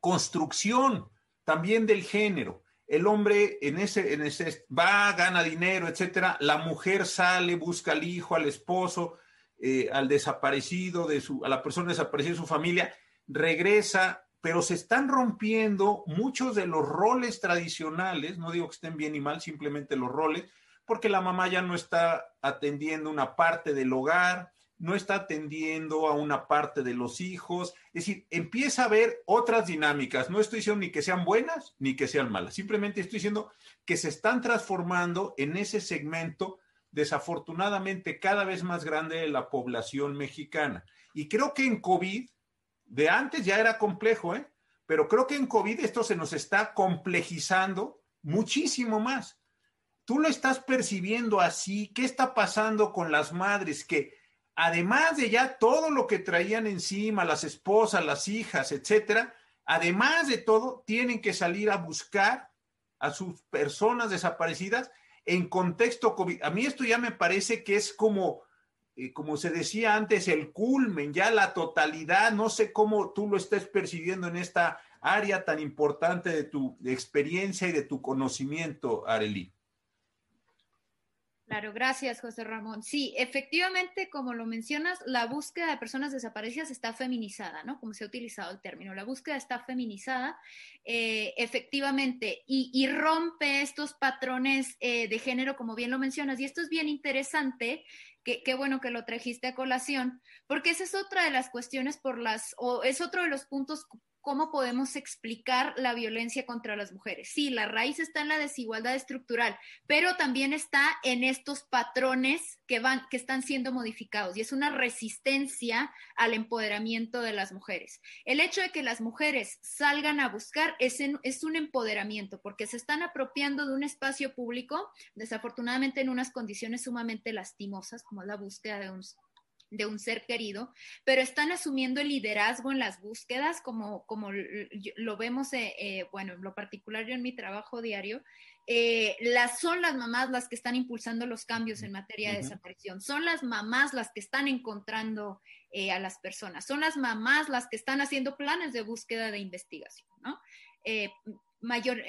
construcción también del género el hombre en ese, en ese va, gana dinero, etcétera, la mujer sale, busca al hijo, al esposo, eh, al desaparecido de su, a la persona desaparecida de su familia, regresa, pero se están rompiendo muchos de los roles tradicionales, no digo que estén bien y mal, simplemente los roles, porque la mamá ya no está atendiendo una parte del hogar, no está atendiendo a una parte de los hijos. Es decir, empieza a haber otras dinámicas. No estoy diciendo ni que sean buenas ni que sean malas. Simplemente estoy diciendo que se están transformando en ese segmento desafortunadamente cada vez más grande de la población mexicana. Y creo que en COVID, de antes ya era complejo, ¿eh? pero creo que en COVID esto se nos está complejizando muchísimo más. Tú lo estás percibiendo así. ¿Qué está pasando con las madres que además de ya todo lo que traían encima, las esposas, las hijas, etcétera, además de todo, tienen que salir a buscar a sus personas desaparecidas en contexto COVID. A mí esto ya me parece que es como, eh, como se decía antes, el culmen, ya la totalidad. No sé cómo tú lo estés percibiendo en esta área tan importante de tu experiencia y de tu conocimiento, Arely. Claro, gracias, José Ramón. Sí, efectivamente, como lo mencionas, la búsqueda de personas desaparecidas está feminizada, ¿no? Como se ha utilizado el término. La búsqueda está feminizada, eh, efectivamente, y, rompe estos patrones eh, de género, como bien lo mencionas. Y esto es bien interesante, qué bueno que lo trajiste a colación, porque esa es otra de las cuestiones por las, o es otro de los puntos cómo podemos explicar la violencia contra las mujeres. Sí, la raíz está en la desigualdad estructural, pero también está en estos patrones que van que están siendo modificados y es una resistencia al empoderamiento de las mujeres. El hecho de que las mujeres salgan a buscar es, es un empoderamiento porque se están apropiando de un espacio público, desafortunadamente en unas condiciones sumamente lastimosas como la búsqueda de un de un ser querido, pero están asumiendo el liderazgo en las búsquedas, como, como lo vemos, eh, eh, bueno, en lo particular yo en mi trabajo diario, eh, las, son las mamás las que están impulsando los cambios en materia de desaparición, son las mamás las que están encontrando a las personas, son las mamás las que están haciendo planes de búsqueda de investigación, ¿no? Mayor,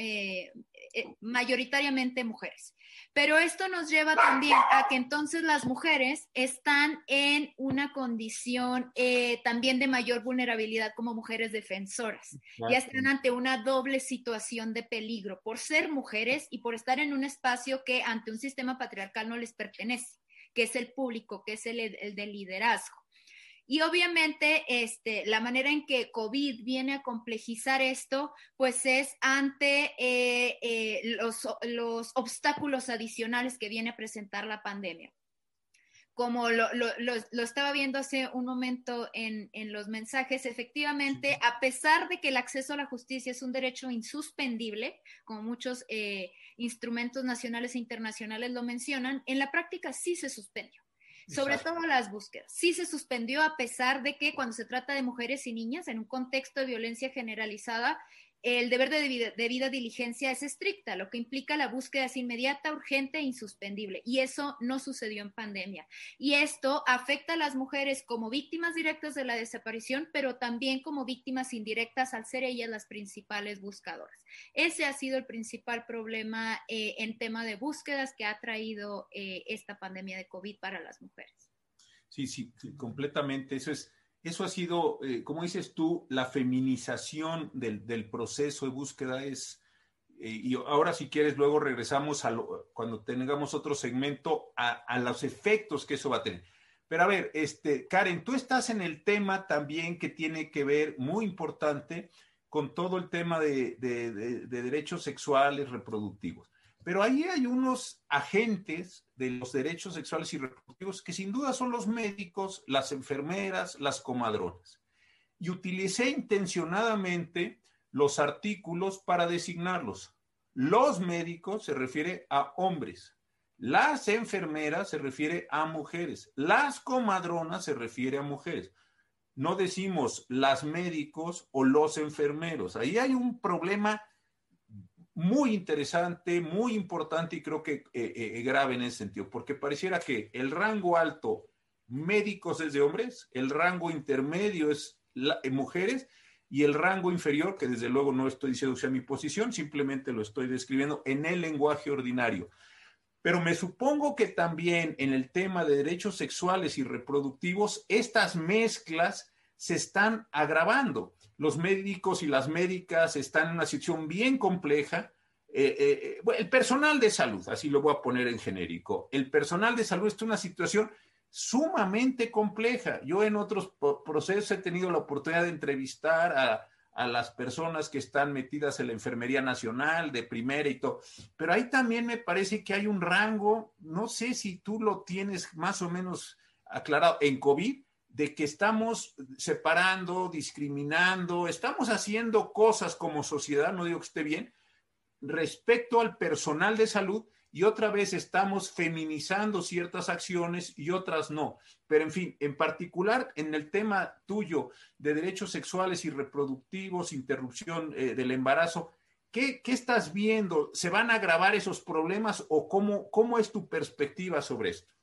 mayoritariamente mujeres. Pero esto nos lleva también a que entonces las mujeres están en una condición eh, también de mayor vulnerabilidad como mujeres defensoras. Ya están ante una doble situación de peligro por ser mujeres y por estar en un espacio que ante un sistema patriarcal no les pertenece que es el público, que es el, el de liderazgo. Y obviamente, este, la manera en que COVID viene a complejizar esto, pues es ante eh, eh, los, los, obstáculos adicionales que viene a presentar la pandemia. Como lo, lo, lo estaba viendo hace un momento en, en, los mensajes, efectivamente, a pesar de que el acceso a la justicia es un derecho insuspendible, como muchos eh, instrumentos nacionales e internacionales lo mencionan, en la práctica sí se suspendió sobre todo las búsquedas. Sí se suspendió a pesar de que cuando se trata de mujeres y niñas en un contexto de violencia generalizada, el deber de debida, diligencia es estricta, lo que implica la búsqueda es inmediata, urgente e insuspendible. Y eso no sucedió en pandemia. Y esto afecta a las mujeres como víctimas directas de la desaparición, pero también como víctimas indirectas al ser ellas las principales buscadoras. Ese ha sido el principal problema eh, en tema de búsquedas que ha traído eh, esta pandemia de COVID para las mujeres. Sí, sí, completamente. Eso es eso ha sido, eh, como dices tú, la feminización del, del proceso de búsqueda es, eh, y ahora si quieres, luego regresamos a lo, cuando tengamos otro segmento a, a, los efectos que eso va a tener. Pero a ver, este, Karen, tú estás en el tema también que tiene que ver, muy importante, con todo el tema de, de, de, de derechos sexuales reproductivos. Pero ahí hay unos agentes de los derechos sexuales y reproductivos que sin duda son los médicos, las enfermeras, las comadronas. Y utilicé intencionadamente los artículos para designarlos. Los médicos se refiere a hombres, las enfermeras se refiere a mujeres, las comadronas se refiere a mujeres. No decimos las médicos o los enfermeros. Ahí hay un problema muy interesante, muy importante y creo que eh, eh, grave en ese sentido, porque pareciera que el rango alto médicos es de hombres, el rango intermedio es eh, mujeres y el rango inferior, que desde luego no estoy diciendo sea mi posición, simplemente lo estoy describiendo en el lenguaje ordinario. Pero me supongo que también en el tema de derechos sexuales y reproductivos, estas mezclas se están agravando los médicos y las médicas están en una situación bien compleja. Eh, eh, el personal de salud, así lo voy a poner en genérico, el personal de salud está en una situación sumamente compleja. Yo en otros procesos he tenido la oportunidad de entrevistar a, a las personas que están metidas en la Enfermería Nacional de primera y todo. Pero ahí también me parece que hay un rango, no sé si tú lo tienes más o menos aclarado, en COVID de que estamos separando, discriminando, estamos haciendo cosas como sociedad, no digo que esté bien, respecto al personal de salud y otra vez estamos feminizando ciertas acciones y otras no. Pero en fin, en particular en el tema tuyo de derechos sexuales y reproductivos, interrupción eh, del embarazo, ¿qué, ¿qué, estás viendo? ¿Se van a agravar esos problemas o cómo, cómo es tu perspectiva sobre esto?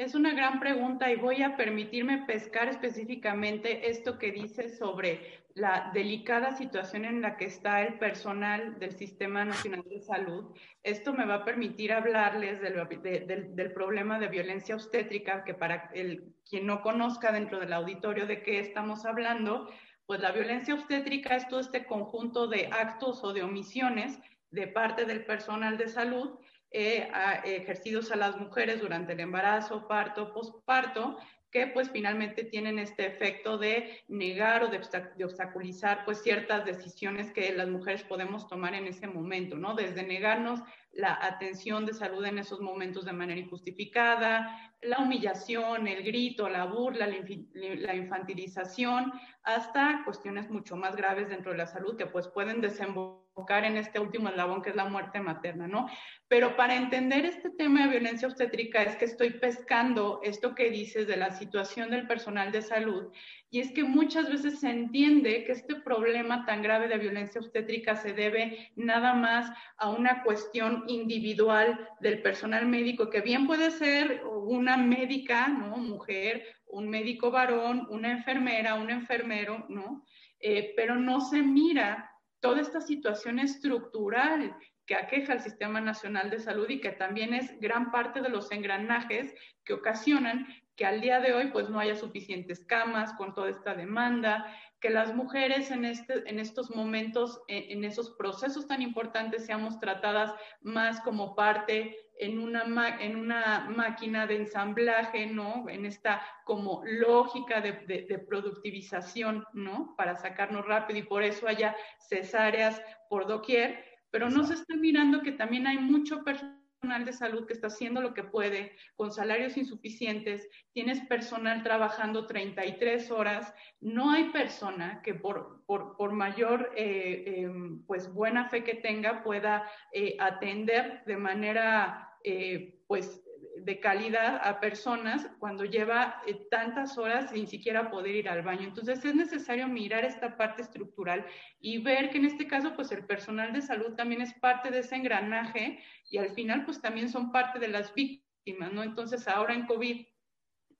Es una gran pregunta y voy a permitirme pescar específicamente esto que dice sobre la delicada situación en la que está el personal del Sistema Nacional de Salud. Esto me va a permitir hablarles del, de, del, del problema de violencia obstétrica, que para el, quien no conozca dentro del auditorio de qué estamos hablando, pues la violencia obstétrica es todo este conjunto de actos o de omisiones de parte del personal de salud eh, ejercidos a las mujeres durante el embarazo, parto, posparto, que pues finalmente tienen este efecto de negar o de, obstaculizar pues ciertas decisiones que las mujeres podemos tomar en ese momento, ¿no? Desde negarnos la atención de salud en esos momentos de manera injustificada, la humillación, el grito, la burla, la infantilización, hasta cuestiones mucho más graves dentro de la salud que pues pueden desembocar en este último eslabón que es la muerte materna, ¿no? Pero para entender este tema de violencia obstétrica es que estoy pescando esto que dices de la situación del personal de salud y es que muchas veces se entiende que este problema tan grave de violencia obstétrica se debe nada más a una cuestión individual del personal médico, que bien puede ser una médica, ¿no? Mujer, un médico varón, una enfermera, un enfermero, ¿no? Eh, pero no se mira toda esta situación estructural que aqueja al Sistema Nacional de Salud y que también es gran parte de los engranajes que ocasionan que al día de hoy pues no haya suficientes camas con toda esta demanda, que las mujeres en, este, en estos momentos, en, en esos procesos tan importantes, seamos tratadas más como parte en una, en una máquina de ensamblaje, ¿no? En esta como lógica de, de, productivización, ¿no? Para sacarnos rápido y por eso haya cesáreas por doquier, pero no se está mirando que también hay mucho personal de salud que está haciendo lo que puede con salarios insuficientes, tienes personal trabajando 33 horas, no hay persona que por, por, por mayor eh, eh, pues buena fe que tenga pueda eh, atender de manera eh, pues de calidad a personas cuando lleva eh, tantas horas sin siquiera poder ir al baño. Entonces es necesario mirar esta parte estructural y ver que en este caso pues el personal de salud también es parte de ese engranaje y al final pues también son parte de las víctimas, ¿no? Entonces ahora en COVID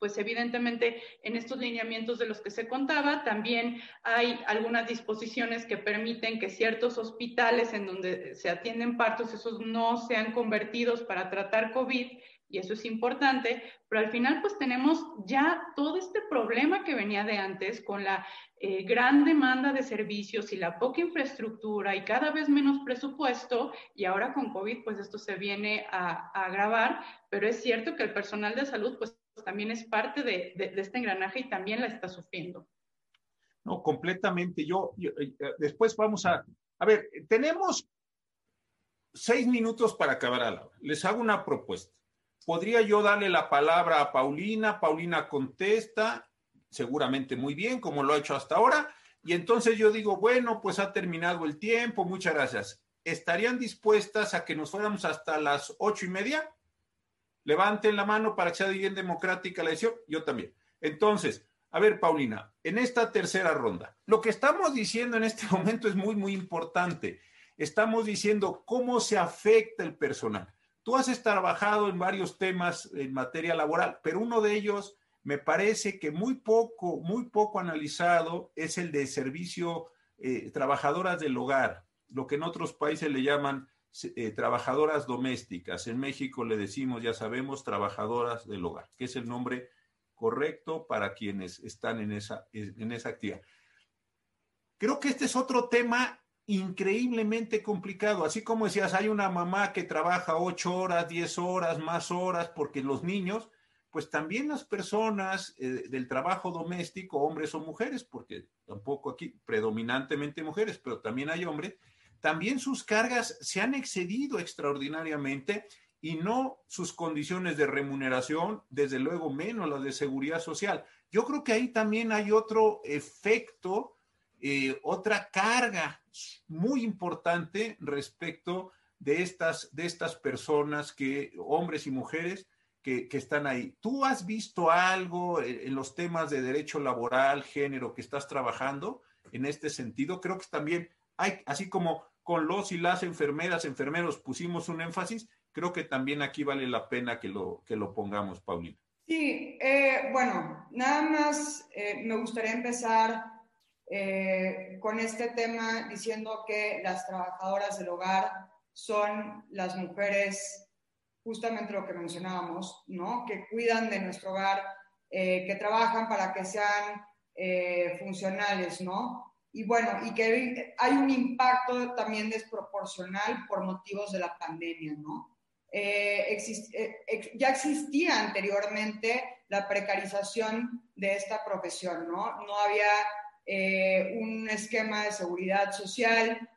pues evidentemente en estos lineamientos de los que se contaba, también hay algunas disposiciones que permiten que ciertos hospitales en donde se atienden partos, esos no sean convertidos para tratar COVID, y eso es importante, pero al final pues tenemos ya todo este problema que venía de antes con la eh, gran demanda de servicios y la poca infraestructura y cada vez menos presupuesto, y ahora con COVID pues esto se viene a, a agravar, pero es cierto que el personal de salud pues también es parte de, este engranaje y también la está sufriendo. No, completamente. Yo, eh, después vamos a, a ver, tenemos seis minutos para acabar hora. Les hago una propuesta. Podría yo darle la palabra a Paulina, Paulina contesta, seguramente muy bien, como lo ha hecho hasta ahora, y entonces yo digo, bueno, pues ha terminado el tiempo, muchas gracias. ¿Estarían dispuestas a que nos fuéramos hasta las ocho y media? Levanten la mano para que sea bien democrática la decisión. Yo también. Entonces, a ver, Paulina, en esta tercera ronda, lo que estamos diciendo en este momento es muy, muy importante. Estamos diciendo cómo se afecta el personal. Tú has trabajado en varios temas en materia laboral, pero uno de ellos me parece que muy poco, muy poco analizado es el de servicio eh, trabajadoras del hogar, lo que en otros países le llaman eh, trabajadoras domésticas. En México le decimos, ya sabemos, trabajadoras del hogar, que es el nombre correcto para quienes están en esa, en esa actividad. Creo que este es otro tema increíblemente complicado. Así como decías, hay una mamá que trabaja ocho horas, diez horas, más horas, porque los niños, pues también las personas eh, del trabajo doméstico, hombres o mujeres, porque tampoco aquí predominantemente mujeres, pero también hay hombres, también sus cargas se han excedido extraordinariamente y no sus condiciones de remuneración, desde luego menos las de seguridad social. Yo creo que ahí también hay otro efecto, eh, otra carga muy importante respecto de estas, de estas personas que, hombres y mujeres, que, que, están ahí. ¿Tú has visto algo en los temas de derecho laboral, género, que estás trabajando en este sentido? Creo que también hay, así como con los y las enfermeras, enfermeros pusimos un énfasis, creo que también aquí vale la pena que lo, que lo pongamos, Paulina. Sí, eh, bueno, nada más eh, me gustaría empezar eh, con este tema diciendo que las trabajadoras del hogar son las mujeres, justamente lo que mencionábamos, ¿no? Que cuidan de nuestro hogar, que trabajan para que sean funcionales, ¿no? Y bueno, y que hay un impacto también desproporcional por motivos de la pandemia, ¿no? Eh, eh, ya existía anteriormente la precarización de esta profesión, ¿no? No había eh, un esquema de seguridad social,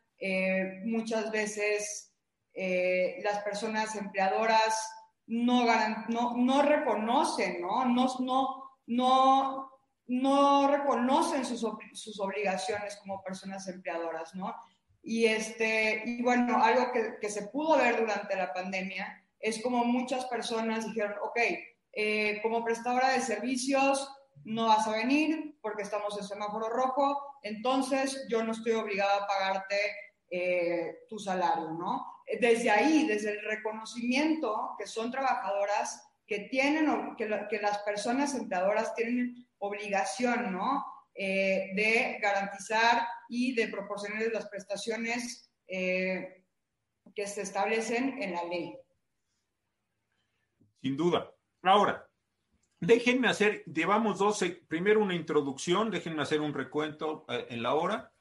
muchas veces las personas empleadoras no, no, no reconocen, ¿no? No, no, no no reconocen sus, sus obligaciones como personas empleadoras, ¿no? Y, este, y bueno, algo que, que, se pudo ver durante la pandemia es como muchas personas dijeron, ok, eh, como prestadora de servicios no vas a venir porque estamos en semáforo rojo, entonces yo no estoy obligada a pagarte eh, tu salario, ¿no? Desde ahí, desde el reconocimiento que son trabajadoras que tienen, que, que las personas empleadoras tienen obligación, ¿no? Eh, de garantizar y de proporcionar las prestaciones eh, que se establecen en la ley. Sin duda. Ahora, Déjenme hacer, llevamos 12, primero una introducción, déjenme hacer un recuento eh, en la hora.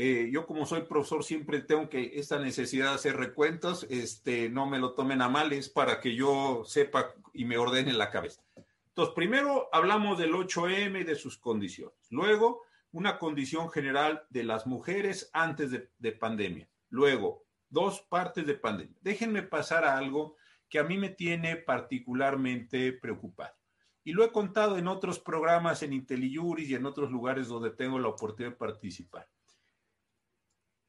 Eh, yo como soy profesor siempre tengo que esta necesidad de hacer recuentos, este, no me lo tomen a mal, es para que yo sepa y me ordene la cabeza. Entonces, primero hablamos del 8M y de sus condiciones. Luego, una condición general de las mujeres antes de, de pandemia. Luego, dos partes de pandemia. Déjenme pasar a algo que a mí me tiene particularmente preocupado. Y lo he contado en otros programas en IntelliJuris y en otros lugares donde tengo la oportunidad de participar.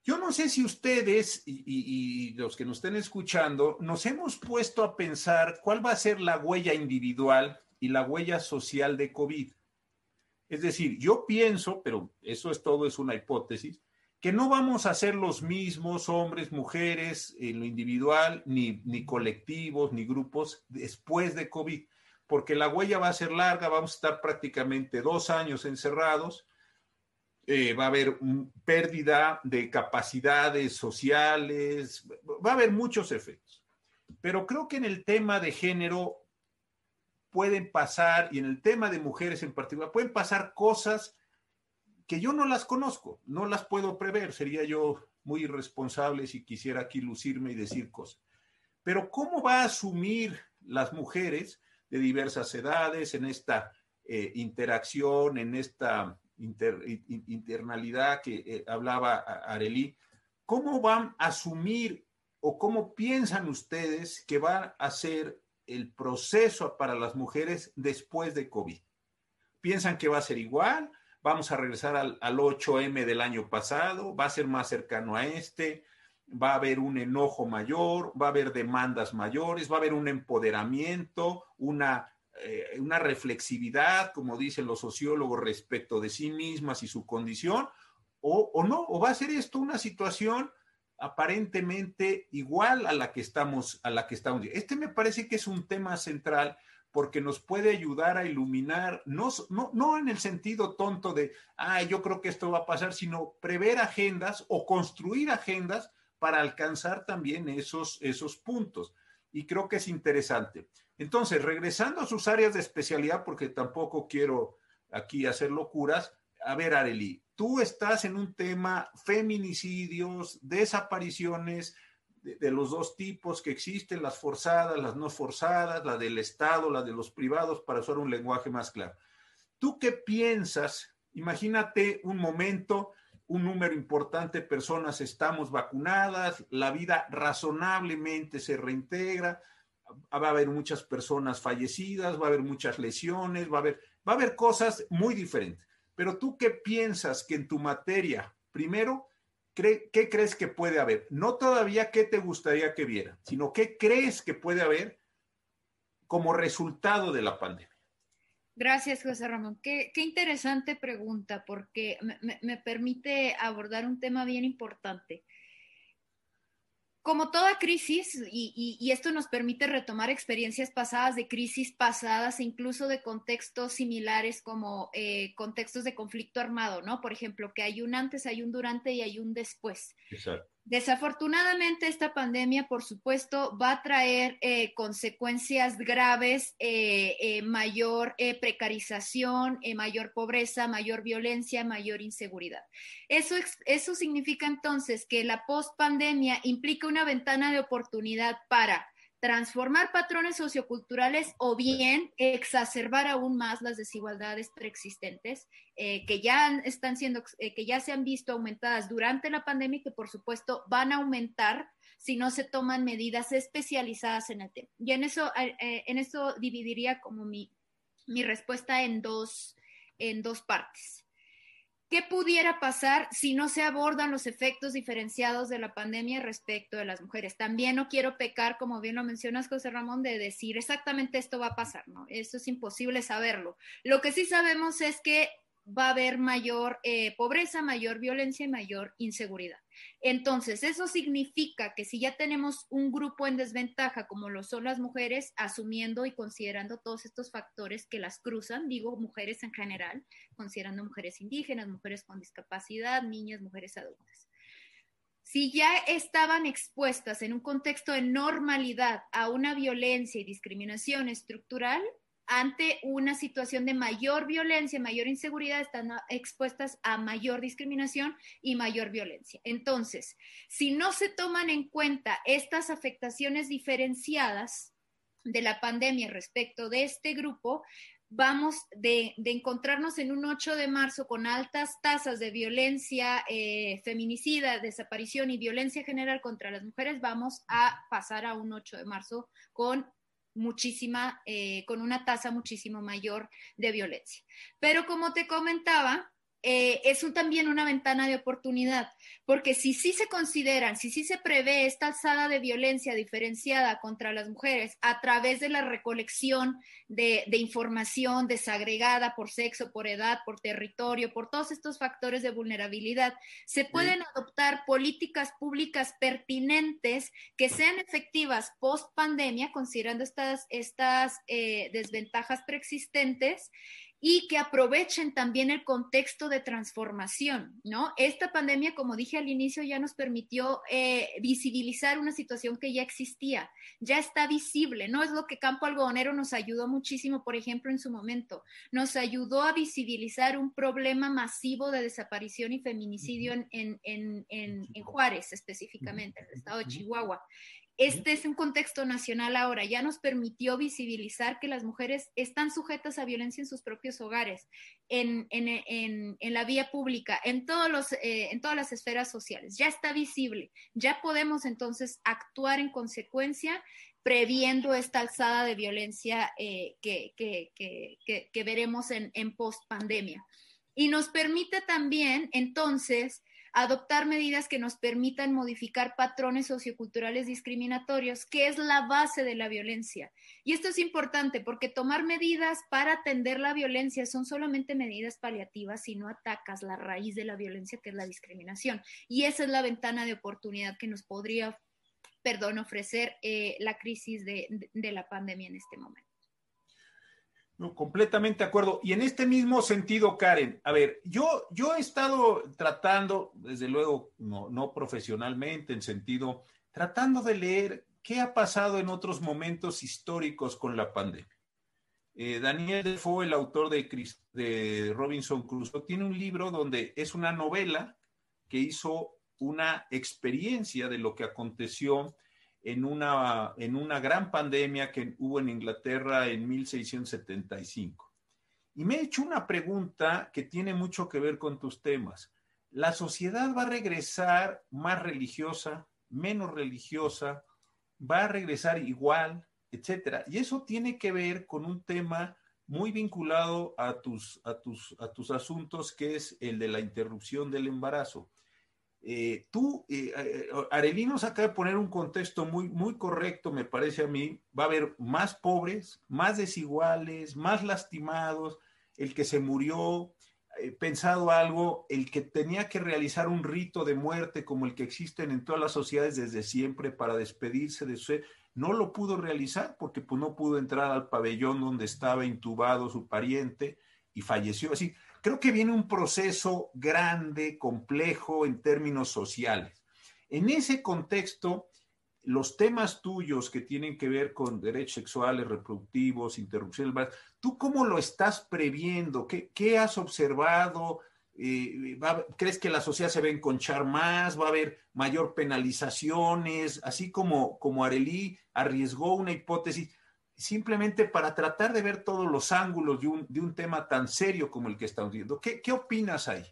Yo no sé si ustedes y, los que nos estén escuchando nos hemos puesto a pensar cuál va a ser la huella individual y la huella social de COVID. Es decir, yo pienso, pero eso es todo, es una hipótesis, que no vamos a ser los mismos hombres, mujeres, en lo individual, ni, ni colectivos, ni grupos después de COVID, porque la huella va a ser larga, vamos a estar prácticamente dos años encerrados, eh, va a haber pérdida de capacidades sociales, va a haber muchos efectos. Pero creo que en el tema de género pueden pasar, y en el tema de mujeres en particular, pueden pasar cosas que yo no las conozco, no las puedo prever, sería yo muy irresponsable si quisiera aquí lucirme y decir cosas. Pero ¿cómo va a asumir las mujeres de diversas edades en esta eh, interacción, en esta internalidad que eh, hablaba Arelí? ¿Cómo van a asumir o cómo piensan ustedes que va a ser el proceso para las mujeres después de COVID? ¿Piensan que va a ser igual? vamos a regresar al, al 8M del año pasado, va a ser más cercano a este, va a haber un enojo mayor, va a haber demandas mayores, va a haber un empoderamiento, una, eh, una reflexividad, como dicen los sociólogos, respecto de sí mismas y su condición, o, o, no, o va a ser esto una situación aparentemente igual a la que estamos, a la que estamos. Este me parece que es un tema central porque nos puede ayudar a iluminar, no, no, no en el sentido tonto de, ah, yo creo que esto va a pasar, sino prever agendas o construir agendas para alcanzar también esos, esos puntos. Y creo que es interesante. Entonces, regresando a sus áreas de especialidad, porque tampoco quiero aquí hacer locuras, a ver, Areli, tú estás en un tema feminicidios, desapariciones, de, los dos tipos que existen, las forzadas, las no forzadas, la del Estado, la de los privados, para usar un lenguaje más claro. ¿Tú qué piensas? Imagínate un momento, un número importante de personas estamos vacunadas, la vida razonablemente se reintegra, va a haber muchas personas fallecidas, va a haber muchas lesiones, va a haber, va a haber cosas muy diferentes. Pero tú qué piensas que en tu materia, primero, ¿qué crees que puede haber? No todavía qué te gustaría que viera, sino qué crees que puede haber como resultado de la pandemia. Gracias, José Ramón. Qué, interesante pregunta, porque me, permite abordar un tema bien importante como toda crisis, y, esto nos permite retomar experiencias pasadas de crisis pasadas, incluso de contextos similares como eh, contextos de conflicto armado, ¿no? Por ejemplo, que hay un antes, hay un durante y hay un después. Exacto. Desafortunadamente, esta pandemia, por supuesto, va a traer eh, consecuencias graves, eh, eh, mayor precarización, mayor pobreza, mayor violencia, mayor inseguridad. Eso, eso significa entonces que la post-pandemia implica una ventana de oportunidad para transformar patrones socioculturales o bien exacerbar aún más las desigualdades preexistentes eh, que ya están siendo, eh, que ya se han visto aumentadas durante la pandemia y que por supuesto van a aumentar si no se toman medidas especializadas en el tema. Y en eso, eh, en eso dividiría como mi, mi respuesta en dos, en dos partes. ¿Qué pudiera pasar si no se abordan los efectos diferenciados de la pandemia respecto de las mujeres? También no quiero pecar, como bien lo mencionas, José Ramón, de decir exactamente esto va a pasar, ¿no? Eso es imposible saberlo. Lo que sí sabemos es que va a haber mayor eh, pobreza, mayor violencia y mayor inseguridad. Entonces, eso significa que si ya tenemos un grupo en desventaja, como lo son las mujeres, asumiendo y considerando todos estos factores que las cruzan, digo mujeres en general, considerando mujeres indígenas, mujeres con discapacidad, niñas, mujeres adultas. Si ya estaban expuestas en un contexto de normalidad a una violencia y discriminación estructural, ante una situación de mayor violencia, mayor inseguridad, están expuestas a mayor discriminación y mayor violencia. Entonces, si no se toman en cuenta estas afectaciones diferenciadas de la pandemia respecto de este grupo, vamos de, encontrarnos en un 8 de marzo con altas tasas de violencia eh, feminicida, desaparición y violencia general contra las mujeres, vamos a pasar a un 8 de marzo con muchísima, eh, con una tasa muchísimo mayor de violencia. Pero como te comentaba, eh, es también una ventana de oportunidad, porque si sí se consideran, si sí se prevé esta alzada de violencia diferenciada contra las mujeres a través de la recolección de, información desagregada por sexo, por edad, por territorio, por todos estos factores de vulnerabilidad, se pueden adoptar políticas públicas pertinentes que sean efectivas post pandemia, considerando estas, estas eh, desventajas preexistentes y que aprovechen también el contexto de transformación, ¿no? Esta pandemia, como dije al inicio, ya nos permitió eh, visibilizar una situación que ya existía, ya está visible, ¿no? Es lo que Campo Algodonero nos ayudó muchísimo, por ejemplo, en su momento, nos ayudó a visibilizar un problema masivo de desaparición y feminicidio en, en, en, en Juárez, específicamente, en el estado de Chihuahua. Este es un contexto nacional ahora, ya nos permitió visibilizar que las mujeres están sujetas a violencia en sus propios hogares, en, la vía pública, en, todos los, eh, en todas las esferas sociales. Ya está visible, ya podemos entonces actuar en consecuencia previendo esta alzada de violencia eh, que, que, veremos en, en post pandemia. Y nos permite también entonces adoptar medidas que nos permitan modificar patrones socioculturales discriminatorios, que es la base de la violencia. Y esto es importante porque tomar medidas para atender la violencia son solamente medidas paliativas si no atacas la raíz de la violencia, que es la discriminación. Y esa es la ventana de oportunidad que nos podría, perdón, ofrecer eh, la crisis de la pandemia en este momento. No, completamente de acuerdo. Y en este mismo sentido, Karen, a ver, yo, yo he estado tratando, desde luego, no, no profesionalmente, en sentido, tratando de leer qué ha pasado en otros momentos históricos con la pandemia. Eh, Daniel Defoe, el autor de, de Robinson Crusoe, tiene un libro donde es una novela que hizo una experiencia de lo que aconteció en una, en una gran pandemia que hubo en Inglaterra en 1675. Y me he hecho una pregunta que tiene mucho que ver con tus temas. ¿La sociedad va a regresar más religiosa, menos religiosa? ¿Va a regresar igual, etcétera? Y eso tiene que ver con un tema muy vinculado a tus, a tus, a tus asuntos, que es el de la interrupción del embarazo. Eh, tú, eh, eh, Arelí nos acaba de poner un contexto muy, muy correcto, me parece a mí. Va a haber más pobres, más desiguales, más lastimados, el que se murió, pensado algo, el que tenía que realizar un rito de muerte como el que existen en todas las sociedades desde siempre para despedirse de su no lo pudo realizar porque pues, no pudo entrar al pabellón donde estaba intubado su pariente y falleció así creo que viene un proceso grande, complejo en términos sociales. En ese contexto, los temas tuyos que tienen que ver con derechos sexuales, reproductivos, interrupción ¿tú cómo lo estás previendo? ¿Qué, has observado? Eh, ¿Crees que la sociedad se va a enconchar más? ¿Va a haber mayor penalizaciones? Así como, como Arelí arriesgó una hipótesis, simplemente para tratar de ver todos los ángulos de un, de un tema tan serio como el que estamos viendo. ¿Qué, ¿Qué opinas ahí?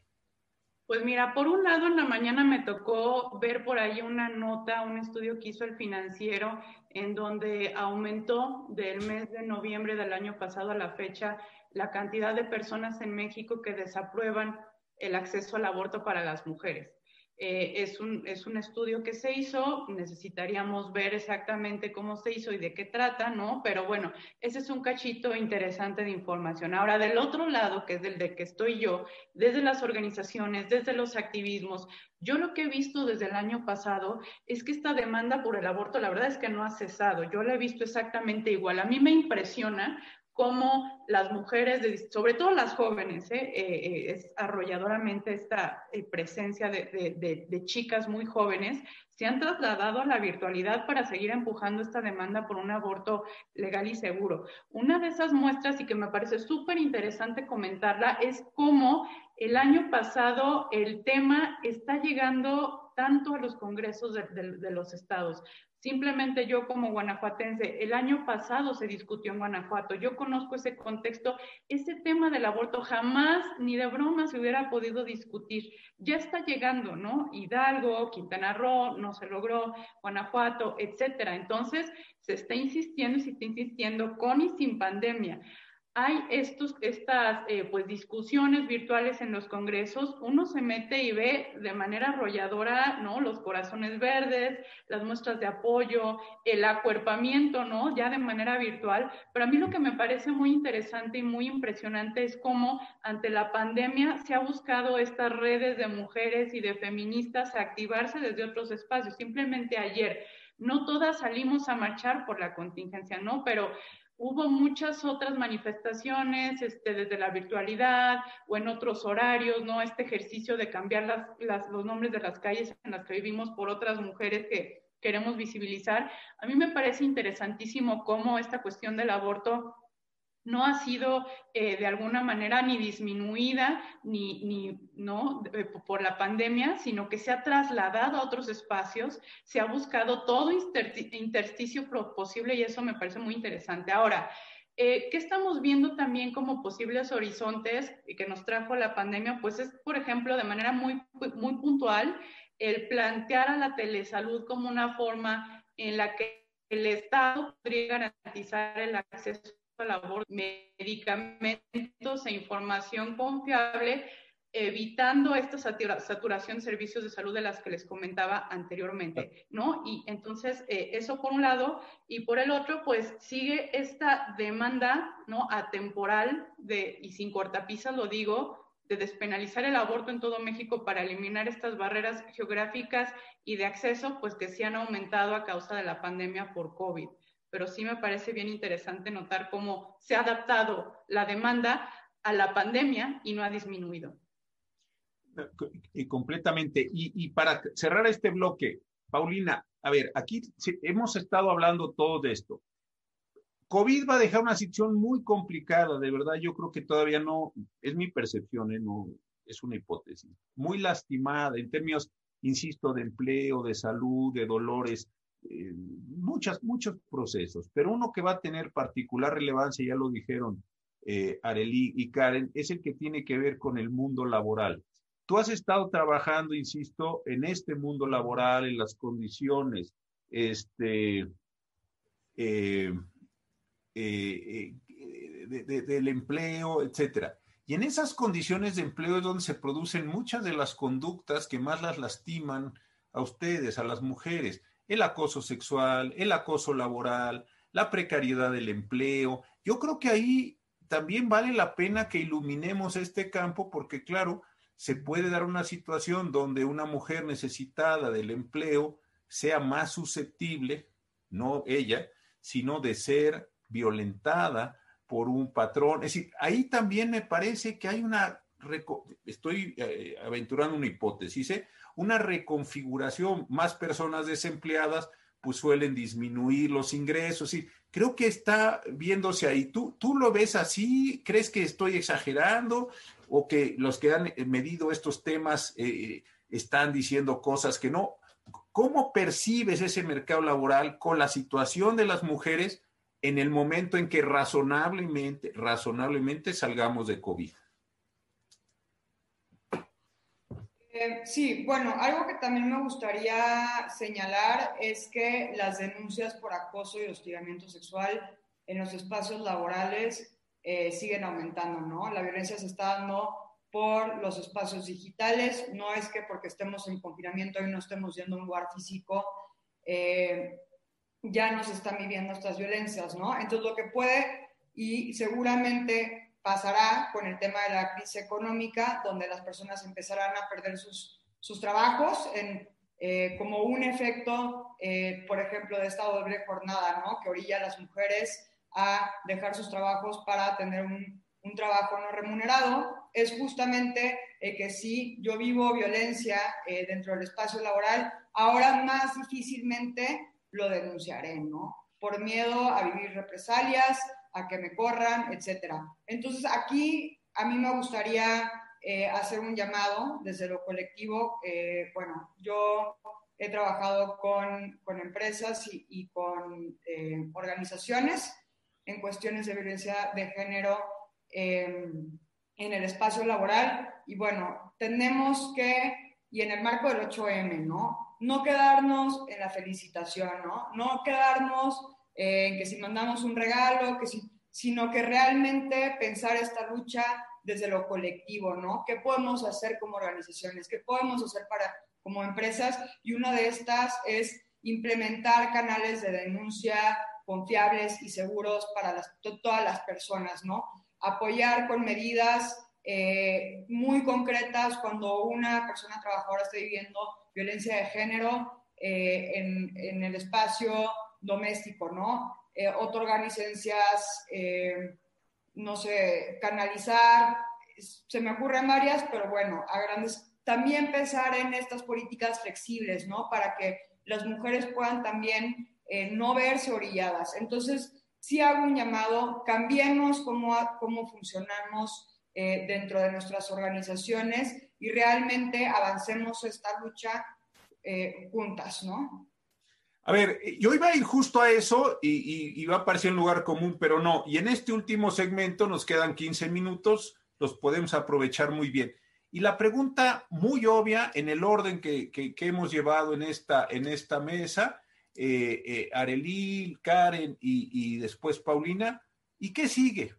Pues mira, por un lado en la mañana me tocó ver por ahí una nota, un estudio que hizo el financiero, en donde aumentó del mes de noviembre del año pasado a la fecha la cantidad de personas en México que desaprueban el acceso al aborto para las mujeres. Eh, es, un, es un estudio que se hizo, necesitaríamos ver exactamente cómo se hizo y de qué trata, ¿no? Pero bueno, ese es un cachito interesante de información. Ahora, del otro lado, que es del de que estoy yo, desde las organizaciones, desde los activismos, yo lo que he visto desde el año pasado es que esta demanda por el aborto, la verdad es que no ha cesado. Yo la he visto exactamente igual. A mí me impresiona cómo las mujeres, sobre todo las jóvenes, ¿eh? Eh, es arrolladoramente esta presencia de, chicas muy jóvenes, se han trasladado a la virtualidad para seguir empujando esta demanda por un aborto legal y seguro. Una de esas muestras, y que me parece súper interesante comentarla, es cómo el año pasado el tema está llegando tanto a los congresos de, los estados. Simplemente yo como guanajuatense, el año pasado se discutió en Guanajuato, yo conozco ese contexto, ese tema del aborto jamás ni de broma se hubiera podido discutir. Ya está llegando, ¿no? Hidalgo, Quintana Roo, no se logró, Guanajuato, etcétera. Entonces, se está insistiendo y se está insistiendo con y sin pandemia hay estos, estas eh, pues, discusiones virtuales en los congresos, uno se mete y ve de manera arrolladora, ¿no? Los corazones verdes, las muestras de apoyo, el acuerpamiento, ¿no? Ya de manera virtual. Pero a mí lo que me parece muy interesante y muy impresionante es cómo ante la pandemia se ha buscado estas redes de mujeres y de feministas a activarse desde otros espacios. Simplemente ayer, no todas salimos a marchar por la contingencia, ¿no? Pero hubo muchas otras manifestaciones este, desde la virtualidad o en otros horarios, ¿no? Este ejercicio de cambiar las, las, los nombres de las calles en las que vivimos por otras mujeres que queremos visibilizar. A mí me parece interesantísimo cómo esta cuestión del aborto no ha sido eh, de alguna manera ni disminuida ni, ni no por la pandemia, sino que se ha trasladado a otros espacios, se ha buscado todo intersticio posible y eso me parece muy interesante. Ahora, eh, ¿qué estamos viendo también como posibles horizontes que nos trajo la pandemia? Pues es, por ejemplo, de manera muy, muy puntual, el plantear a la telesalud como una forma en la que el Estado podría garantizar el acceso labor, medicamentos e información confiable, evitando esta saturación de servicios de salud de las que les comentaba anteriormente, ¿no? Y entonces, eh, eso por un lado, y por el otro, pues sigue esta demanda, ¿no? Atemporal de, y sin cortapisas lo digo, de despenalizar el aborto en todo México para eliminar estas barreras geográficas y de acceso, pues que se han aumentado a causa de la pandemia por COVID pero sí me parece bien interesante notar cómo se ha adaptado la demanda a la pandemia y no ha disminuido. Y completamente. Y, para cerrar este bloque, Paulina, a ver, aquí hemos estado hablando todo de esto. COVID va a dejar una situación muy complicada, de verdad, yo creo que todavía no, es mi percepción, ¿eh? no es una hipótesis, muy lastimada en términos, insisto, de empleo, de salud, de dolores, eh, muchas, muchos procesos, pero uno que va a tener particular relevancia, ya lo dijeron eh, Arely y Karen, es el que tiene que ver con el mundo laboral. Tú has estado trabajando, insisto, en este mundo laboral, en las condiciones este, eh, eh, del empleo, etcétera. Y en esas condiciones de empleo es donde se producen muchas de las conductas que más las lastiman a ustedes, a las mujeres el acoso sexual, el acoso laboral, la precariedad del empleo. Yo creo que ahí también vale la pena que iluminemos este campo porque, claro, se puede dar una situación donde una mujer necesitada del empleo sea más susceptible, no ella, sino de ser violentada por un patrón. Es decir, ahí también me parece que hay una, estoy eh, aventurando una hipótesis, ¿eh? una reconfiguración, más personas desempleadas, pues suelen disminuir los ingresos. Y creo que está viéndose ahí. ¿Tú, ¿Tú lo ves así? ¿Crees que estoy exagerando? ¿O que los que han medido estos temas eh, están diciendo cosas que no? ¿Cómo percibes ese mercado laboral con la situación de las mujeres en el momento en que razonablemente, razonablemente salgamos de COVID? Eh, sí, bueno, algo que también me gustaría señalar es que las denuncias por acoso y hostigamiento sexual en los espacios laborales eh, siguen aumentando, ¿no? La violencia se está dando por los espacios digitales, no es que porque estemos en confinamiento y no estemos yendo a un lugar físico, eh, ya nos están viviendo estas violencias, ¿no? Entonces lo que puede y seguramente pasará con el tema de la crisis económica, donde las personas empezarán a perder sus, sus trabajos eh, como un efecto, eh, por ejemplo, de esta doble jornada, ¿no? que orilla a las mujeres a dejar sus trabajos para tener un, un trabajo no remunerado, es justamente eh, que si yo vivo violencia dentro del espacio laboral, ahora más difícilmente lo denunciaré, ¿no? Por miedo a vivir represalias, a que me corran, etcétera. Entonces aquí a mí me gustaría eh, hacer un llamado desde lo colectivo. bueno, yo he trabajado con, con empresas y, y con organizaciones en cuestiones de violencia de género en el espacio laboral y bueno, tenemos que, y en el marco del 8M, ¿no? No quedarnos en la felicitación, ¿no? No quedarnos en que si mandamos un regalo, que si, sino que realmente pensar esta lucha desde lo colectivo, ¿no? ¿Qué podemos hacer como organizaciones? ¿Qué podemos hacer para como empresas? Y una de estas es implementar canales de denuncia confiables y seguros para todas las personas, ¿no? apoyar con medidas eh, muy concretas cuando una persona trabajadora está viviendo violencia de género eh, en, el espacio doméstico, ¿no? Eh, otorgar licencias, no sé, canalizar, se me ocurren varias, pero bueno, a grandes, también pensar en estas políticas flexibles, ¿no? Para que las mujeres puedan también no verse orilladas. Entonces, sí hago un llamado, cambiemos cómo, cómo funcionamos eh, dentro de nuestras organizaciones y realmente avancemos esta lucha eh, juntas, ¿no? A ver, yo iba a ir justo a eso y, y, va a parecer un lugar común, pero no. Y en este último segmento nos quedan 15 minutos, los podemos aprovechar muy bien. Y la pregunta muy obvia en el orden que, que, que hemos llevado en esta, en esta mesa eh, eh, Arelí, Karen y, después Paulina. ¿Y qué sigue?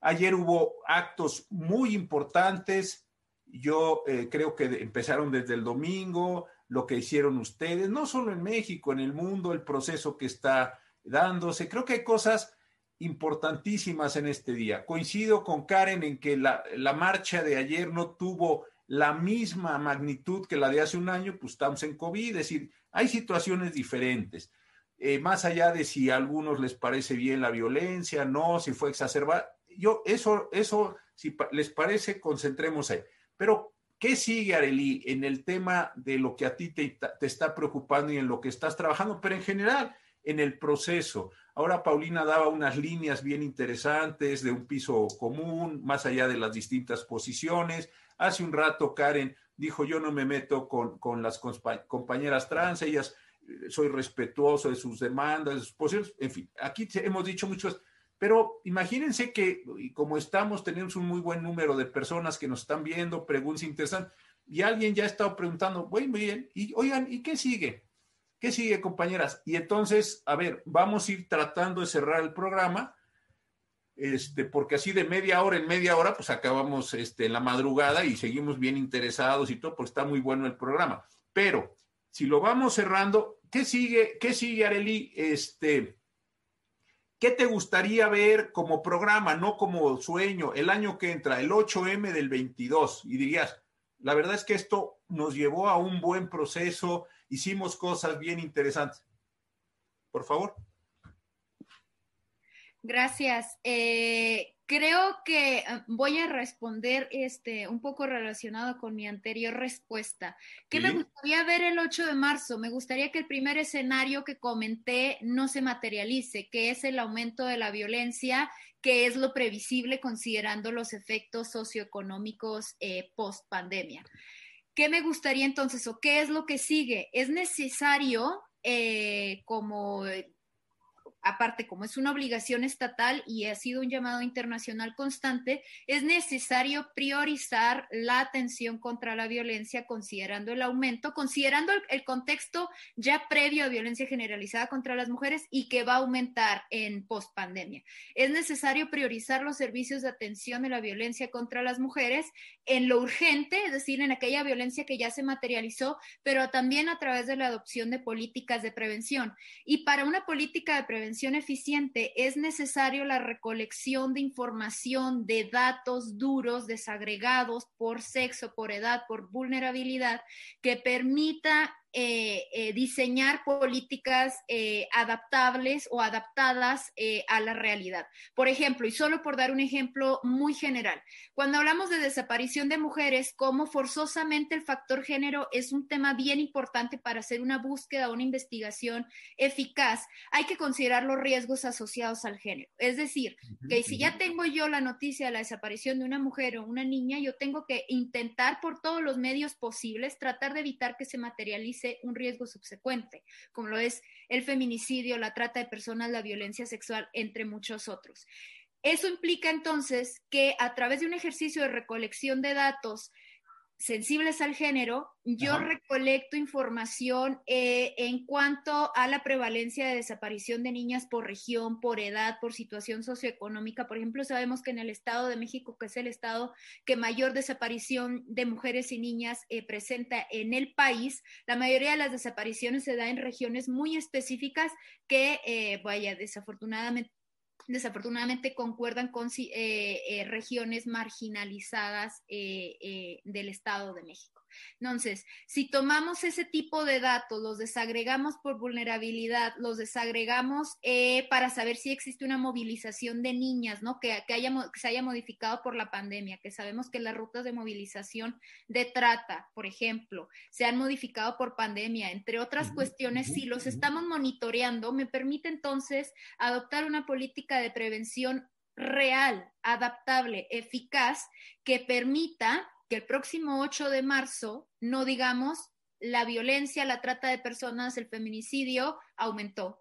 Ayer hubo actos muy importantes. Yo eh, creo que empezaron desde el domingo, lo que hicieron ustedes, no solo en México, en el mundo, el proceso que está dándose. Creo que hay cosas importantísimas en este día. Coincido con Karen en que la, la, marcha de ayer no tuvo la misma magnitud que la de hace un año, pues estamos en COVID, es decir, hay situaciones diferentes. Eh, más allá de si a algunos les parece bien la violencia, no, si fue exacerbada, yo eso, eso, si les parece, concentremos ahí. Pero, ¿qué sigue, Areli, en el tema de lo que a ti te, te está preocupando y en lo que estás trabajando, pero en general, en el proceso? Ahora Paulina daba unas líneas bien interesantes de un piso común, más allá de las distintas posiciones. Hace un rato Karen dijo, yo no me meto con, con las compañeras trans, ellas, eh, soy respetuoso de sus demandas, de sus posiciones, en fin, aquí hemos dicho muchas, pero imagínense que como estamos, tenemos un muy buen número de personas que nos están viendo, preguntas interesantes, y alguien ya ha estado preguntando, muy bien, y oigan, ¿y qué sigue? ¿Qué sigue, compañeras? Y entonces, a ver, vamos a ir tratando de cerrar el programa este, porque así de media hora en media hora, pues acabamos este, en la madrugada y seguimos bien interesados y todo, porque está muy bueno el programa. Pero si lo vamos cerrando, ¿qué sigue, qué sigue Areli? Este, ¿Qué te gustaría ver como programa, no como sueño, el año que entra, el 8M del 22? Y dirías, la verdad es que esto nos llevó a un buen proceso, hicimos cosas bien interesantes. Por favor. Gracias. Eh, creo que eh, voy a responder este un poco relacionado con mi anterior respuesta. ¿Qué me gustaría ver el 8 de marzo? Me gustaría que el primer escenario que comenté no se materialice, que es el aumento de la violencia, que es lo previsible considerando los efectos socioeconómicos eh, post pandemia. ¿Qué me gustaría entonces o qué es lo que sigue? Es necesario, como aparte como es una obligación estatal y ha sido un llamado internacional constante, es necesario priorizar la atención contra la violencia considerando el aumento, considerando el, contexto ya previo a violencia generalizada contra las mujeres y que va a aumentar en pospandemia. Es necesario priorizar los servicios de atención de la violencia contra las mujeres en lo urgente, es decir, en aquella violencia que ya se materializó, pero también a través de la adopción de políticas de prevención. Y para una política de prevención, eficiente es necesario la recolección de información de datos duros desagregados por sexo, por edad, por vulnerabilidad, que permita eh, eh, diseñar políticas eh, adaptables o adaptadas a la realidad. Por ejemplo, y solo por dar un ejemplo muy general, cuando hablamos de desaparición de mujeres, como forzosamente el factor género es un tema bien importante para hacer una búsqueda o una investigación eficaz, hay que considerar los riesgos asociados al género. Es decir, que si ya tengo yo la noticia de la desaparición de una mujer o una niña, yo tengo que intentar por todos los medios posibles tratar de evitar que se materialice un riesgo subsecuente, como lo es el feminicidio, la trata de personas, la violencia sexual, entre muchos otros. Eso implica entonces que a través de un ejercicio de recolección de datos, sensibles al género, yo recolecto información eh, en cuanto a la prevalencia de desaparición de niñas por región, por edad, por situación socioeconómica. Por ejemplo, sabemos que en el Estado de México, que es el estado que mayor desaparición de mujeres y niñas eh, presenta en el país, la mayoría de las desapariciones se da en regiones muy específicas que, eh, vaya, desafortunadamente desafortunadamente concuerdan con eh, regiones marginalizadas del Estado de México. Entonces, si tomamos ese tipo de datos, los desagregamos por vulnerabilidad, los desagregamos eh, para saber si existe una movilización de niñas, ¿no? Que, que, haya, que se haya modificado por la pandemia, que sabemos que las rutas de movilización de trata, por ejemplo, se han modificado por pandemia, entre otras cuestiones, si los estamos monitoreando, me permite entonces adoptar una política de prevención real, adaptable, eficaz, que permita que el próximo 8 de marzo no digamos la violencia, la trata de personas, el feminicidio aumentó.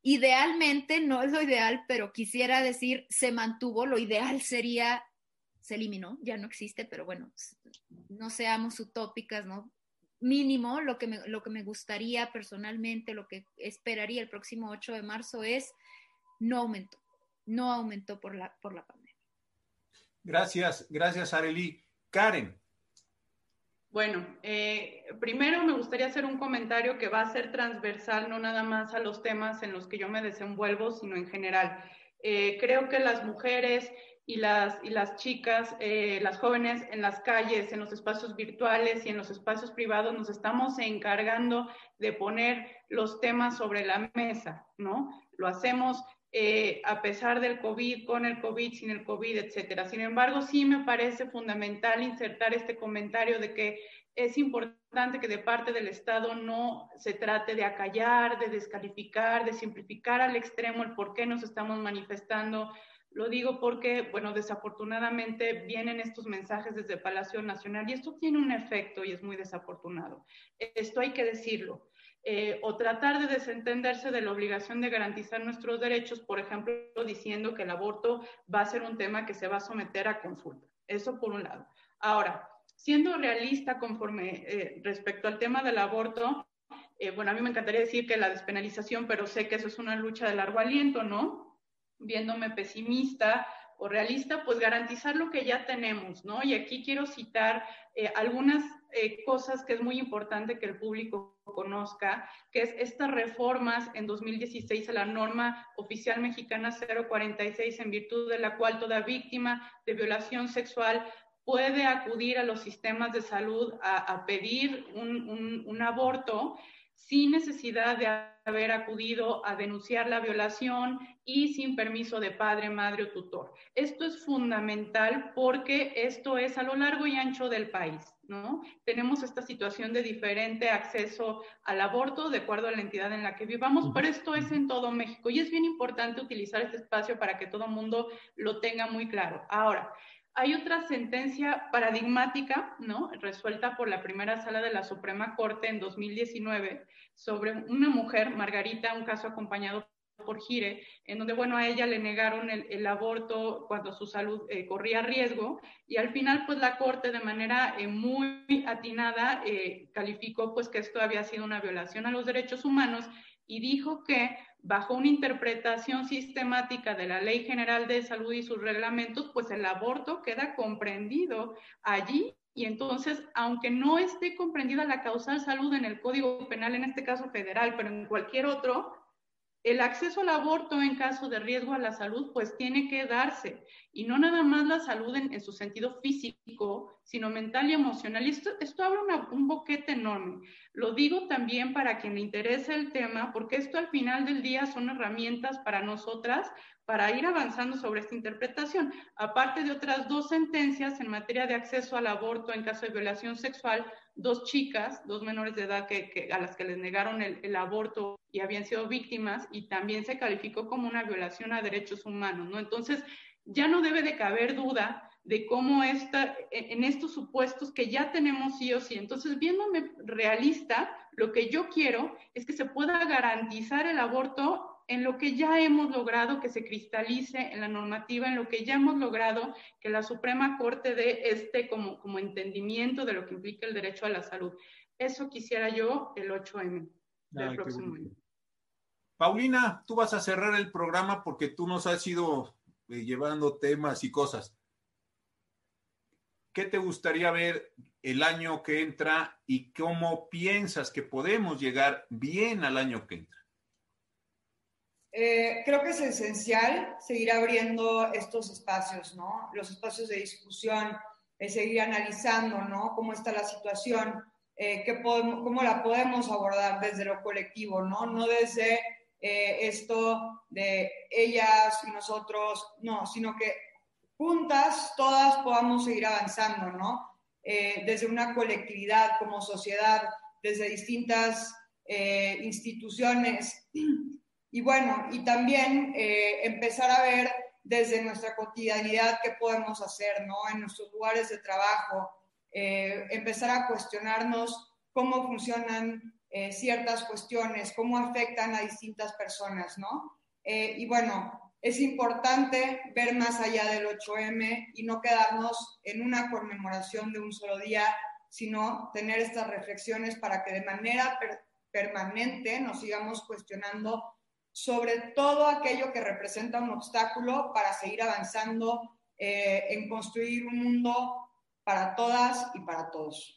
Idealmente, no es lo ideal, pero quisiera decir se mantuvo, lo ideal sería, se eliminó, ya no existe, pero bueno, no seamos utópicas, ¿no? Mínimo, lo que me, lo que me gustaría personalmente, lo que esperaría el próximo 8 de marzo es no aumentó, no aumentó por la, por la pandemia. Gracias, gracias, Arely. Karen. Bueno, eh, primero me gustaría hacer un comentario que va a ser transversal, no nada más a los temas en los que yo me desenvuelvo, sino en general. Eh, creo que las mujeres y las, y las chicas, eh, las jóvenes en las calles, en los espacios virtuales y en los espacios privados, nos estamos encargando de poner los temas sobre la mesa, ¿no? Lo hacemos eh, a pesar del COVID, con el COVID, sin el COVID, etcétera. Sin embargo, sí me parece fundamental insertar este comentario de que es importante que de parte del Estado no se trate de acallar, de descalificar, de simplificar al extremo el por qué nos estamos manifestando. Lo digo porque, bueno, desafortunadamente vienen estos mensajes desde Palacio Nacional y esto tiene un efecto y es muy desafortunado. Esto hay que decirlo. Eh, o tratar de desentenderse de la obligación de garantizar nuestros derechos, por ejemplo, diciendo que el aborto va a ser un tema que se va a someter a consulta. Eso por un lado. Ahora, siendo realista conforme eh, respecto al tema del aborto, eh, bueno, a mí me encantaría decir que la despenalización, pero sé que eso es una lucha de largo aliento, ¿no? Viéndome pesimista, o realista, pues garantizar lo que ya tenemos, ¿no? Y aquí quiero citar algunas eh, cosas que es muy importante que el público conozca, que es estas reformas en 2016 a la norma oficial mexicana 046, en virtud de la cual toda víctima de violación sexual puede acudir a los sistemas de salud a, pedir un, un aborto sin necesidad de haber acudido a denunciar la violación y sin permiso de padre, madre o tutor. Esto es fundamental porque esto es a lo largo y ancho del país, ¿no? Tenemos esta situación de diferente acceso al aborto de acuerdo a la entidad en la que vivamos, pero esto es en todo México y es bien importante utilizar este espacio para que todo el mundo lo tenga muy claro. Ahora, hay otra sentencia paradigmática, ¿no? Resuelta por la primera sala de la Suprema Corte en 2019 sobre una mujer, Margarita, un caso acompañado por Gire, en donde, bueno, a ella le negaron el, aborto cuando su salud eh, corría riesgo y al final, pues la Corte de manera eh, muy atinada eh, calificó pues que esto había sido una violación a los derechos humanos y dijo que bajo una interpretación sistemática de la Ley General de Salud y sus reglamentos, pues el aborto queda comprendido allí y entonces, aunque no esté comprendida la causal salud en el Código Penal, en este caso federal, pero en cualquier otro, el acceso al aborto en caso de riesgo a la salud, pues tiene que darse. Y no nada más la salud en, su sentido físico, sino mental y emocional. Esto, esto abre un boquete enorme. Lo digo también para quien le interese el tema, porque esto al final del día son herramientas para nosotras para ir avanzando sobre esta interpretación. Aparte de otras dos sentencias en materia de acceso al aborto en caso de violación sexual, dos chicas, dos menores de edad que, a las que les negaron el, aborto y habían sido víctimas y también se calificó como una violación a derechos humanos, ¿no? Entonces, ya no debe de caber duda de cómo está en estos supuestos que ya tenemos sí o sí. Entonces, viéndome realista, lo que yo quiero es que se pueda garantizar el aborto en lo que ya hemos logrado que se cristalice en la normativa, en lo que ya hemos logrado que la Suprema Corte dé este como, como entendimiento de lo que implica el derecho a la salud. Eso quisiera yo el 8M del próximo año. Paulina, tú vas a cerrar el programa porque tú nos has ido eh, llevando temas y cosas. ¿Qué te gustaría ver el año que entra y cómo piensas que podemos llegar bien al año que entra? Eh, creo que es esencial seguir abriendo estos espacios, ¿no? Los espacios de discusión, seguir analizando, ¿no? Cómo está la situación, eh, qué podemos, cómo la podemos abordar desde lo colectivo, ¿no? No desde eh, esto de ellas y nosotros, no, sino que juntas todas podamos seguir avanzando, ¿no? desde una colectividad como sociedad, desde distintas instituciones y bueno, y también eh, empezar a ver desde nuestra cotidianidad qué podemos hacer, ¿no? En nuestros lugares de trabajo, eh, empezar a cuestionarnos cómo funcionan eh, ciertas cuestiones, cómo afectan a distintas personas, ¿no? y bueno, es importante ver más allá del 8M y no quedarnos en una conmemoración de un solo día, sino tener estas reflexiones para que de manera permanente nos sigamos cuestionando sobre todo aquello que representa un obstáculo para seguir avanzando eh, en construir un mundo para todas y para todos.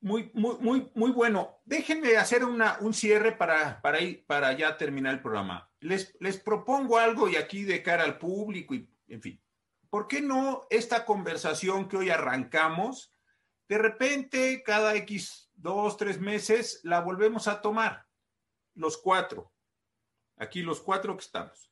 Muy, muy, muy, muy bueno. Déjenme hacer una, un cierre para, para, ir, para ya terminar el programa. Les, les propongo algo y aquí de cara al público y, en fin, ¿por qué no esta conversación que hoy arrancamos, de repente cada X, dos, tres meses, la volvemos a tomar? Los cuatro, aquí los cuatro que estamos.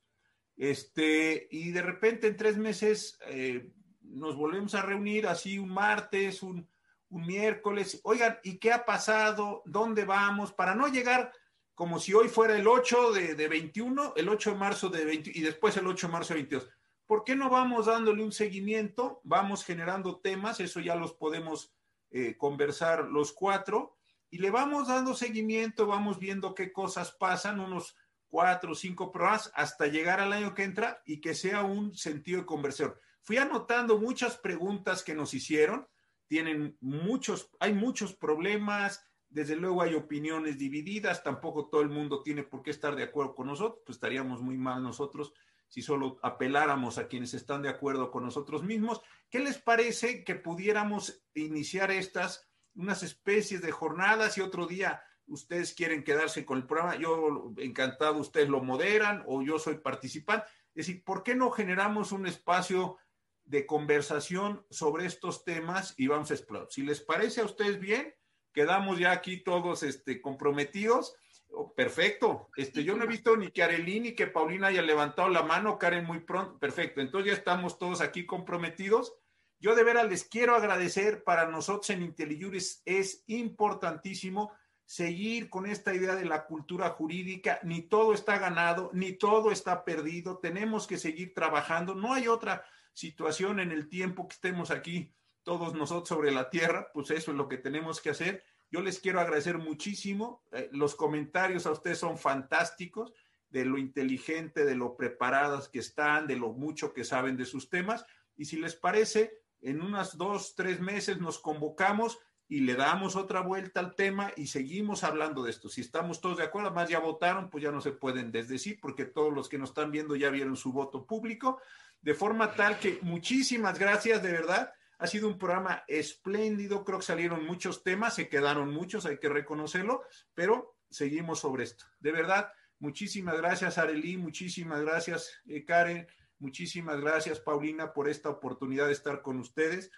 Este, y de repente en tres meses eh, nos volvemos a reunir así un martes, un, miércoles. Oigan, ¿y qué ha pasado? ¿Dónde vamos? Para no llegar como si hoy fuera el 8 de, 21, el 8 de marzo de 20 y después el 8 de marzo de 22. ¿Por qué no vamos dándole un seguimiento? Vamos generando temas, eso ya los podemos eh, conversar los cuatro y le vamos dando seguimiento, vamos viendo qué cosas pasan, unos cuatro o cinco programas hasta llegar al año que entra y que sea un sentido de conversión. Fui anotando muchas preguntas que nos hicieron, tienen muchos, hay muchos problemas, desde luego hay opiniones divididas, tampoco todo el mundo tiene por qué estar de acuerdo con nosotros, pues estaríamos muy mal nosotros si solo apeláramos a quienes están de acuerdo con nosotros mismos. ¿Qué les parece que pudiéramos iniciar estas unas especies de jornadas y otro día ustedes quieren quedarse con el programa, yo encantado, ustedes lo moderan o yo soy participante. Es decir, ¿por qué no generamos un espacio de conversación sobre estos temas y vamos a explorar? Si les parece a ustedes bien, quedamos ya aquí todos este, comprometidos. Oh, perfecto. Este, yo no he visto ni que Arelín ni que Paulina haya levantado la mano, Karen muy pronto. Perfecto. Entonces ya estamos todos aquí comprometidos yo de veras les quiero agradecer, para nosotros en IntelliJuris es importantísimo seguir con esta idea de la cultura jurídica, ni todo está ganado, ni todo está perdido, tenemos que seguir trabajando, no hay otra situación en el tiempo que estemos aquí todos nosotros sobre la tierra, pues eso es lo que tenemos que hacer. Yo les quiero agradecer muchísimo, eh, los comentarios a ustedes son fantásticos, de lo inteligente, de lo preparadas que están, de lo mucho que saben de sus temas, y si les parece, en unas dos, tres meses nos convocamos y le damos otra vuelta al tema y seguimos hablando de esto. Si estamos todos de acuerdo, más ya votaron, pues ya no se pueden desdecir porque todos los que nos están viendo ya vieron su voto público, de forma tal que muchísimas gracias, de verdad. Ha sido un programa espléndido, creo que salieron muchos temas, se quedaron muchos, hay que reconocerlo, pero seguimos sobre esto. De verdad, Muchísimas gracias, Arelí, muchísimas gracias, eh, Karen, muchísimas gracias, Paulina, por esta oportunidad de estar con ustedes.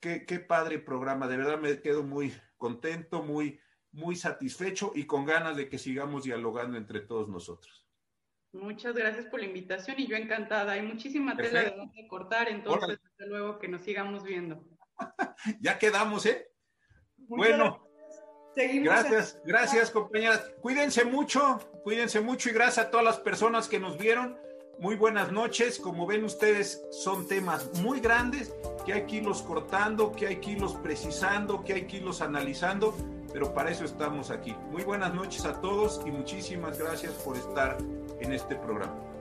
Qué, qué padre programa, de verdad me quedo muy contento, muy, muy satisfecho y con ganas de que sigamos dialogando entre todos nosotros. Muchas gracias por la invitación y yo encantada. Hay muchísima tela de donde cortar, entonces desde luego que nos sigamos viendo. ya quedamos, ¿eh? bueno. Seguimos gracias, gracias compañeras. Cuídense mucho, cuídense mucho y gracias a todas las personas que nos vieron. Muy buenas noches. Como ven ustedes, son temas muy grandes que hay que irlos cortando, que hay que irlos precisando, que hay que irlos analizando, pero para eso estamos aquí. Muy buenas noches a todos y muchísimas gracias por estar en este programa.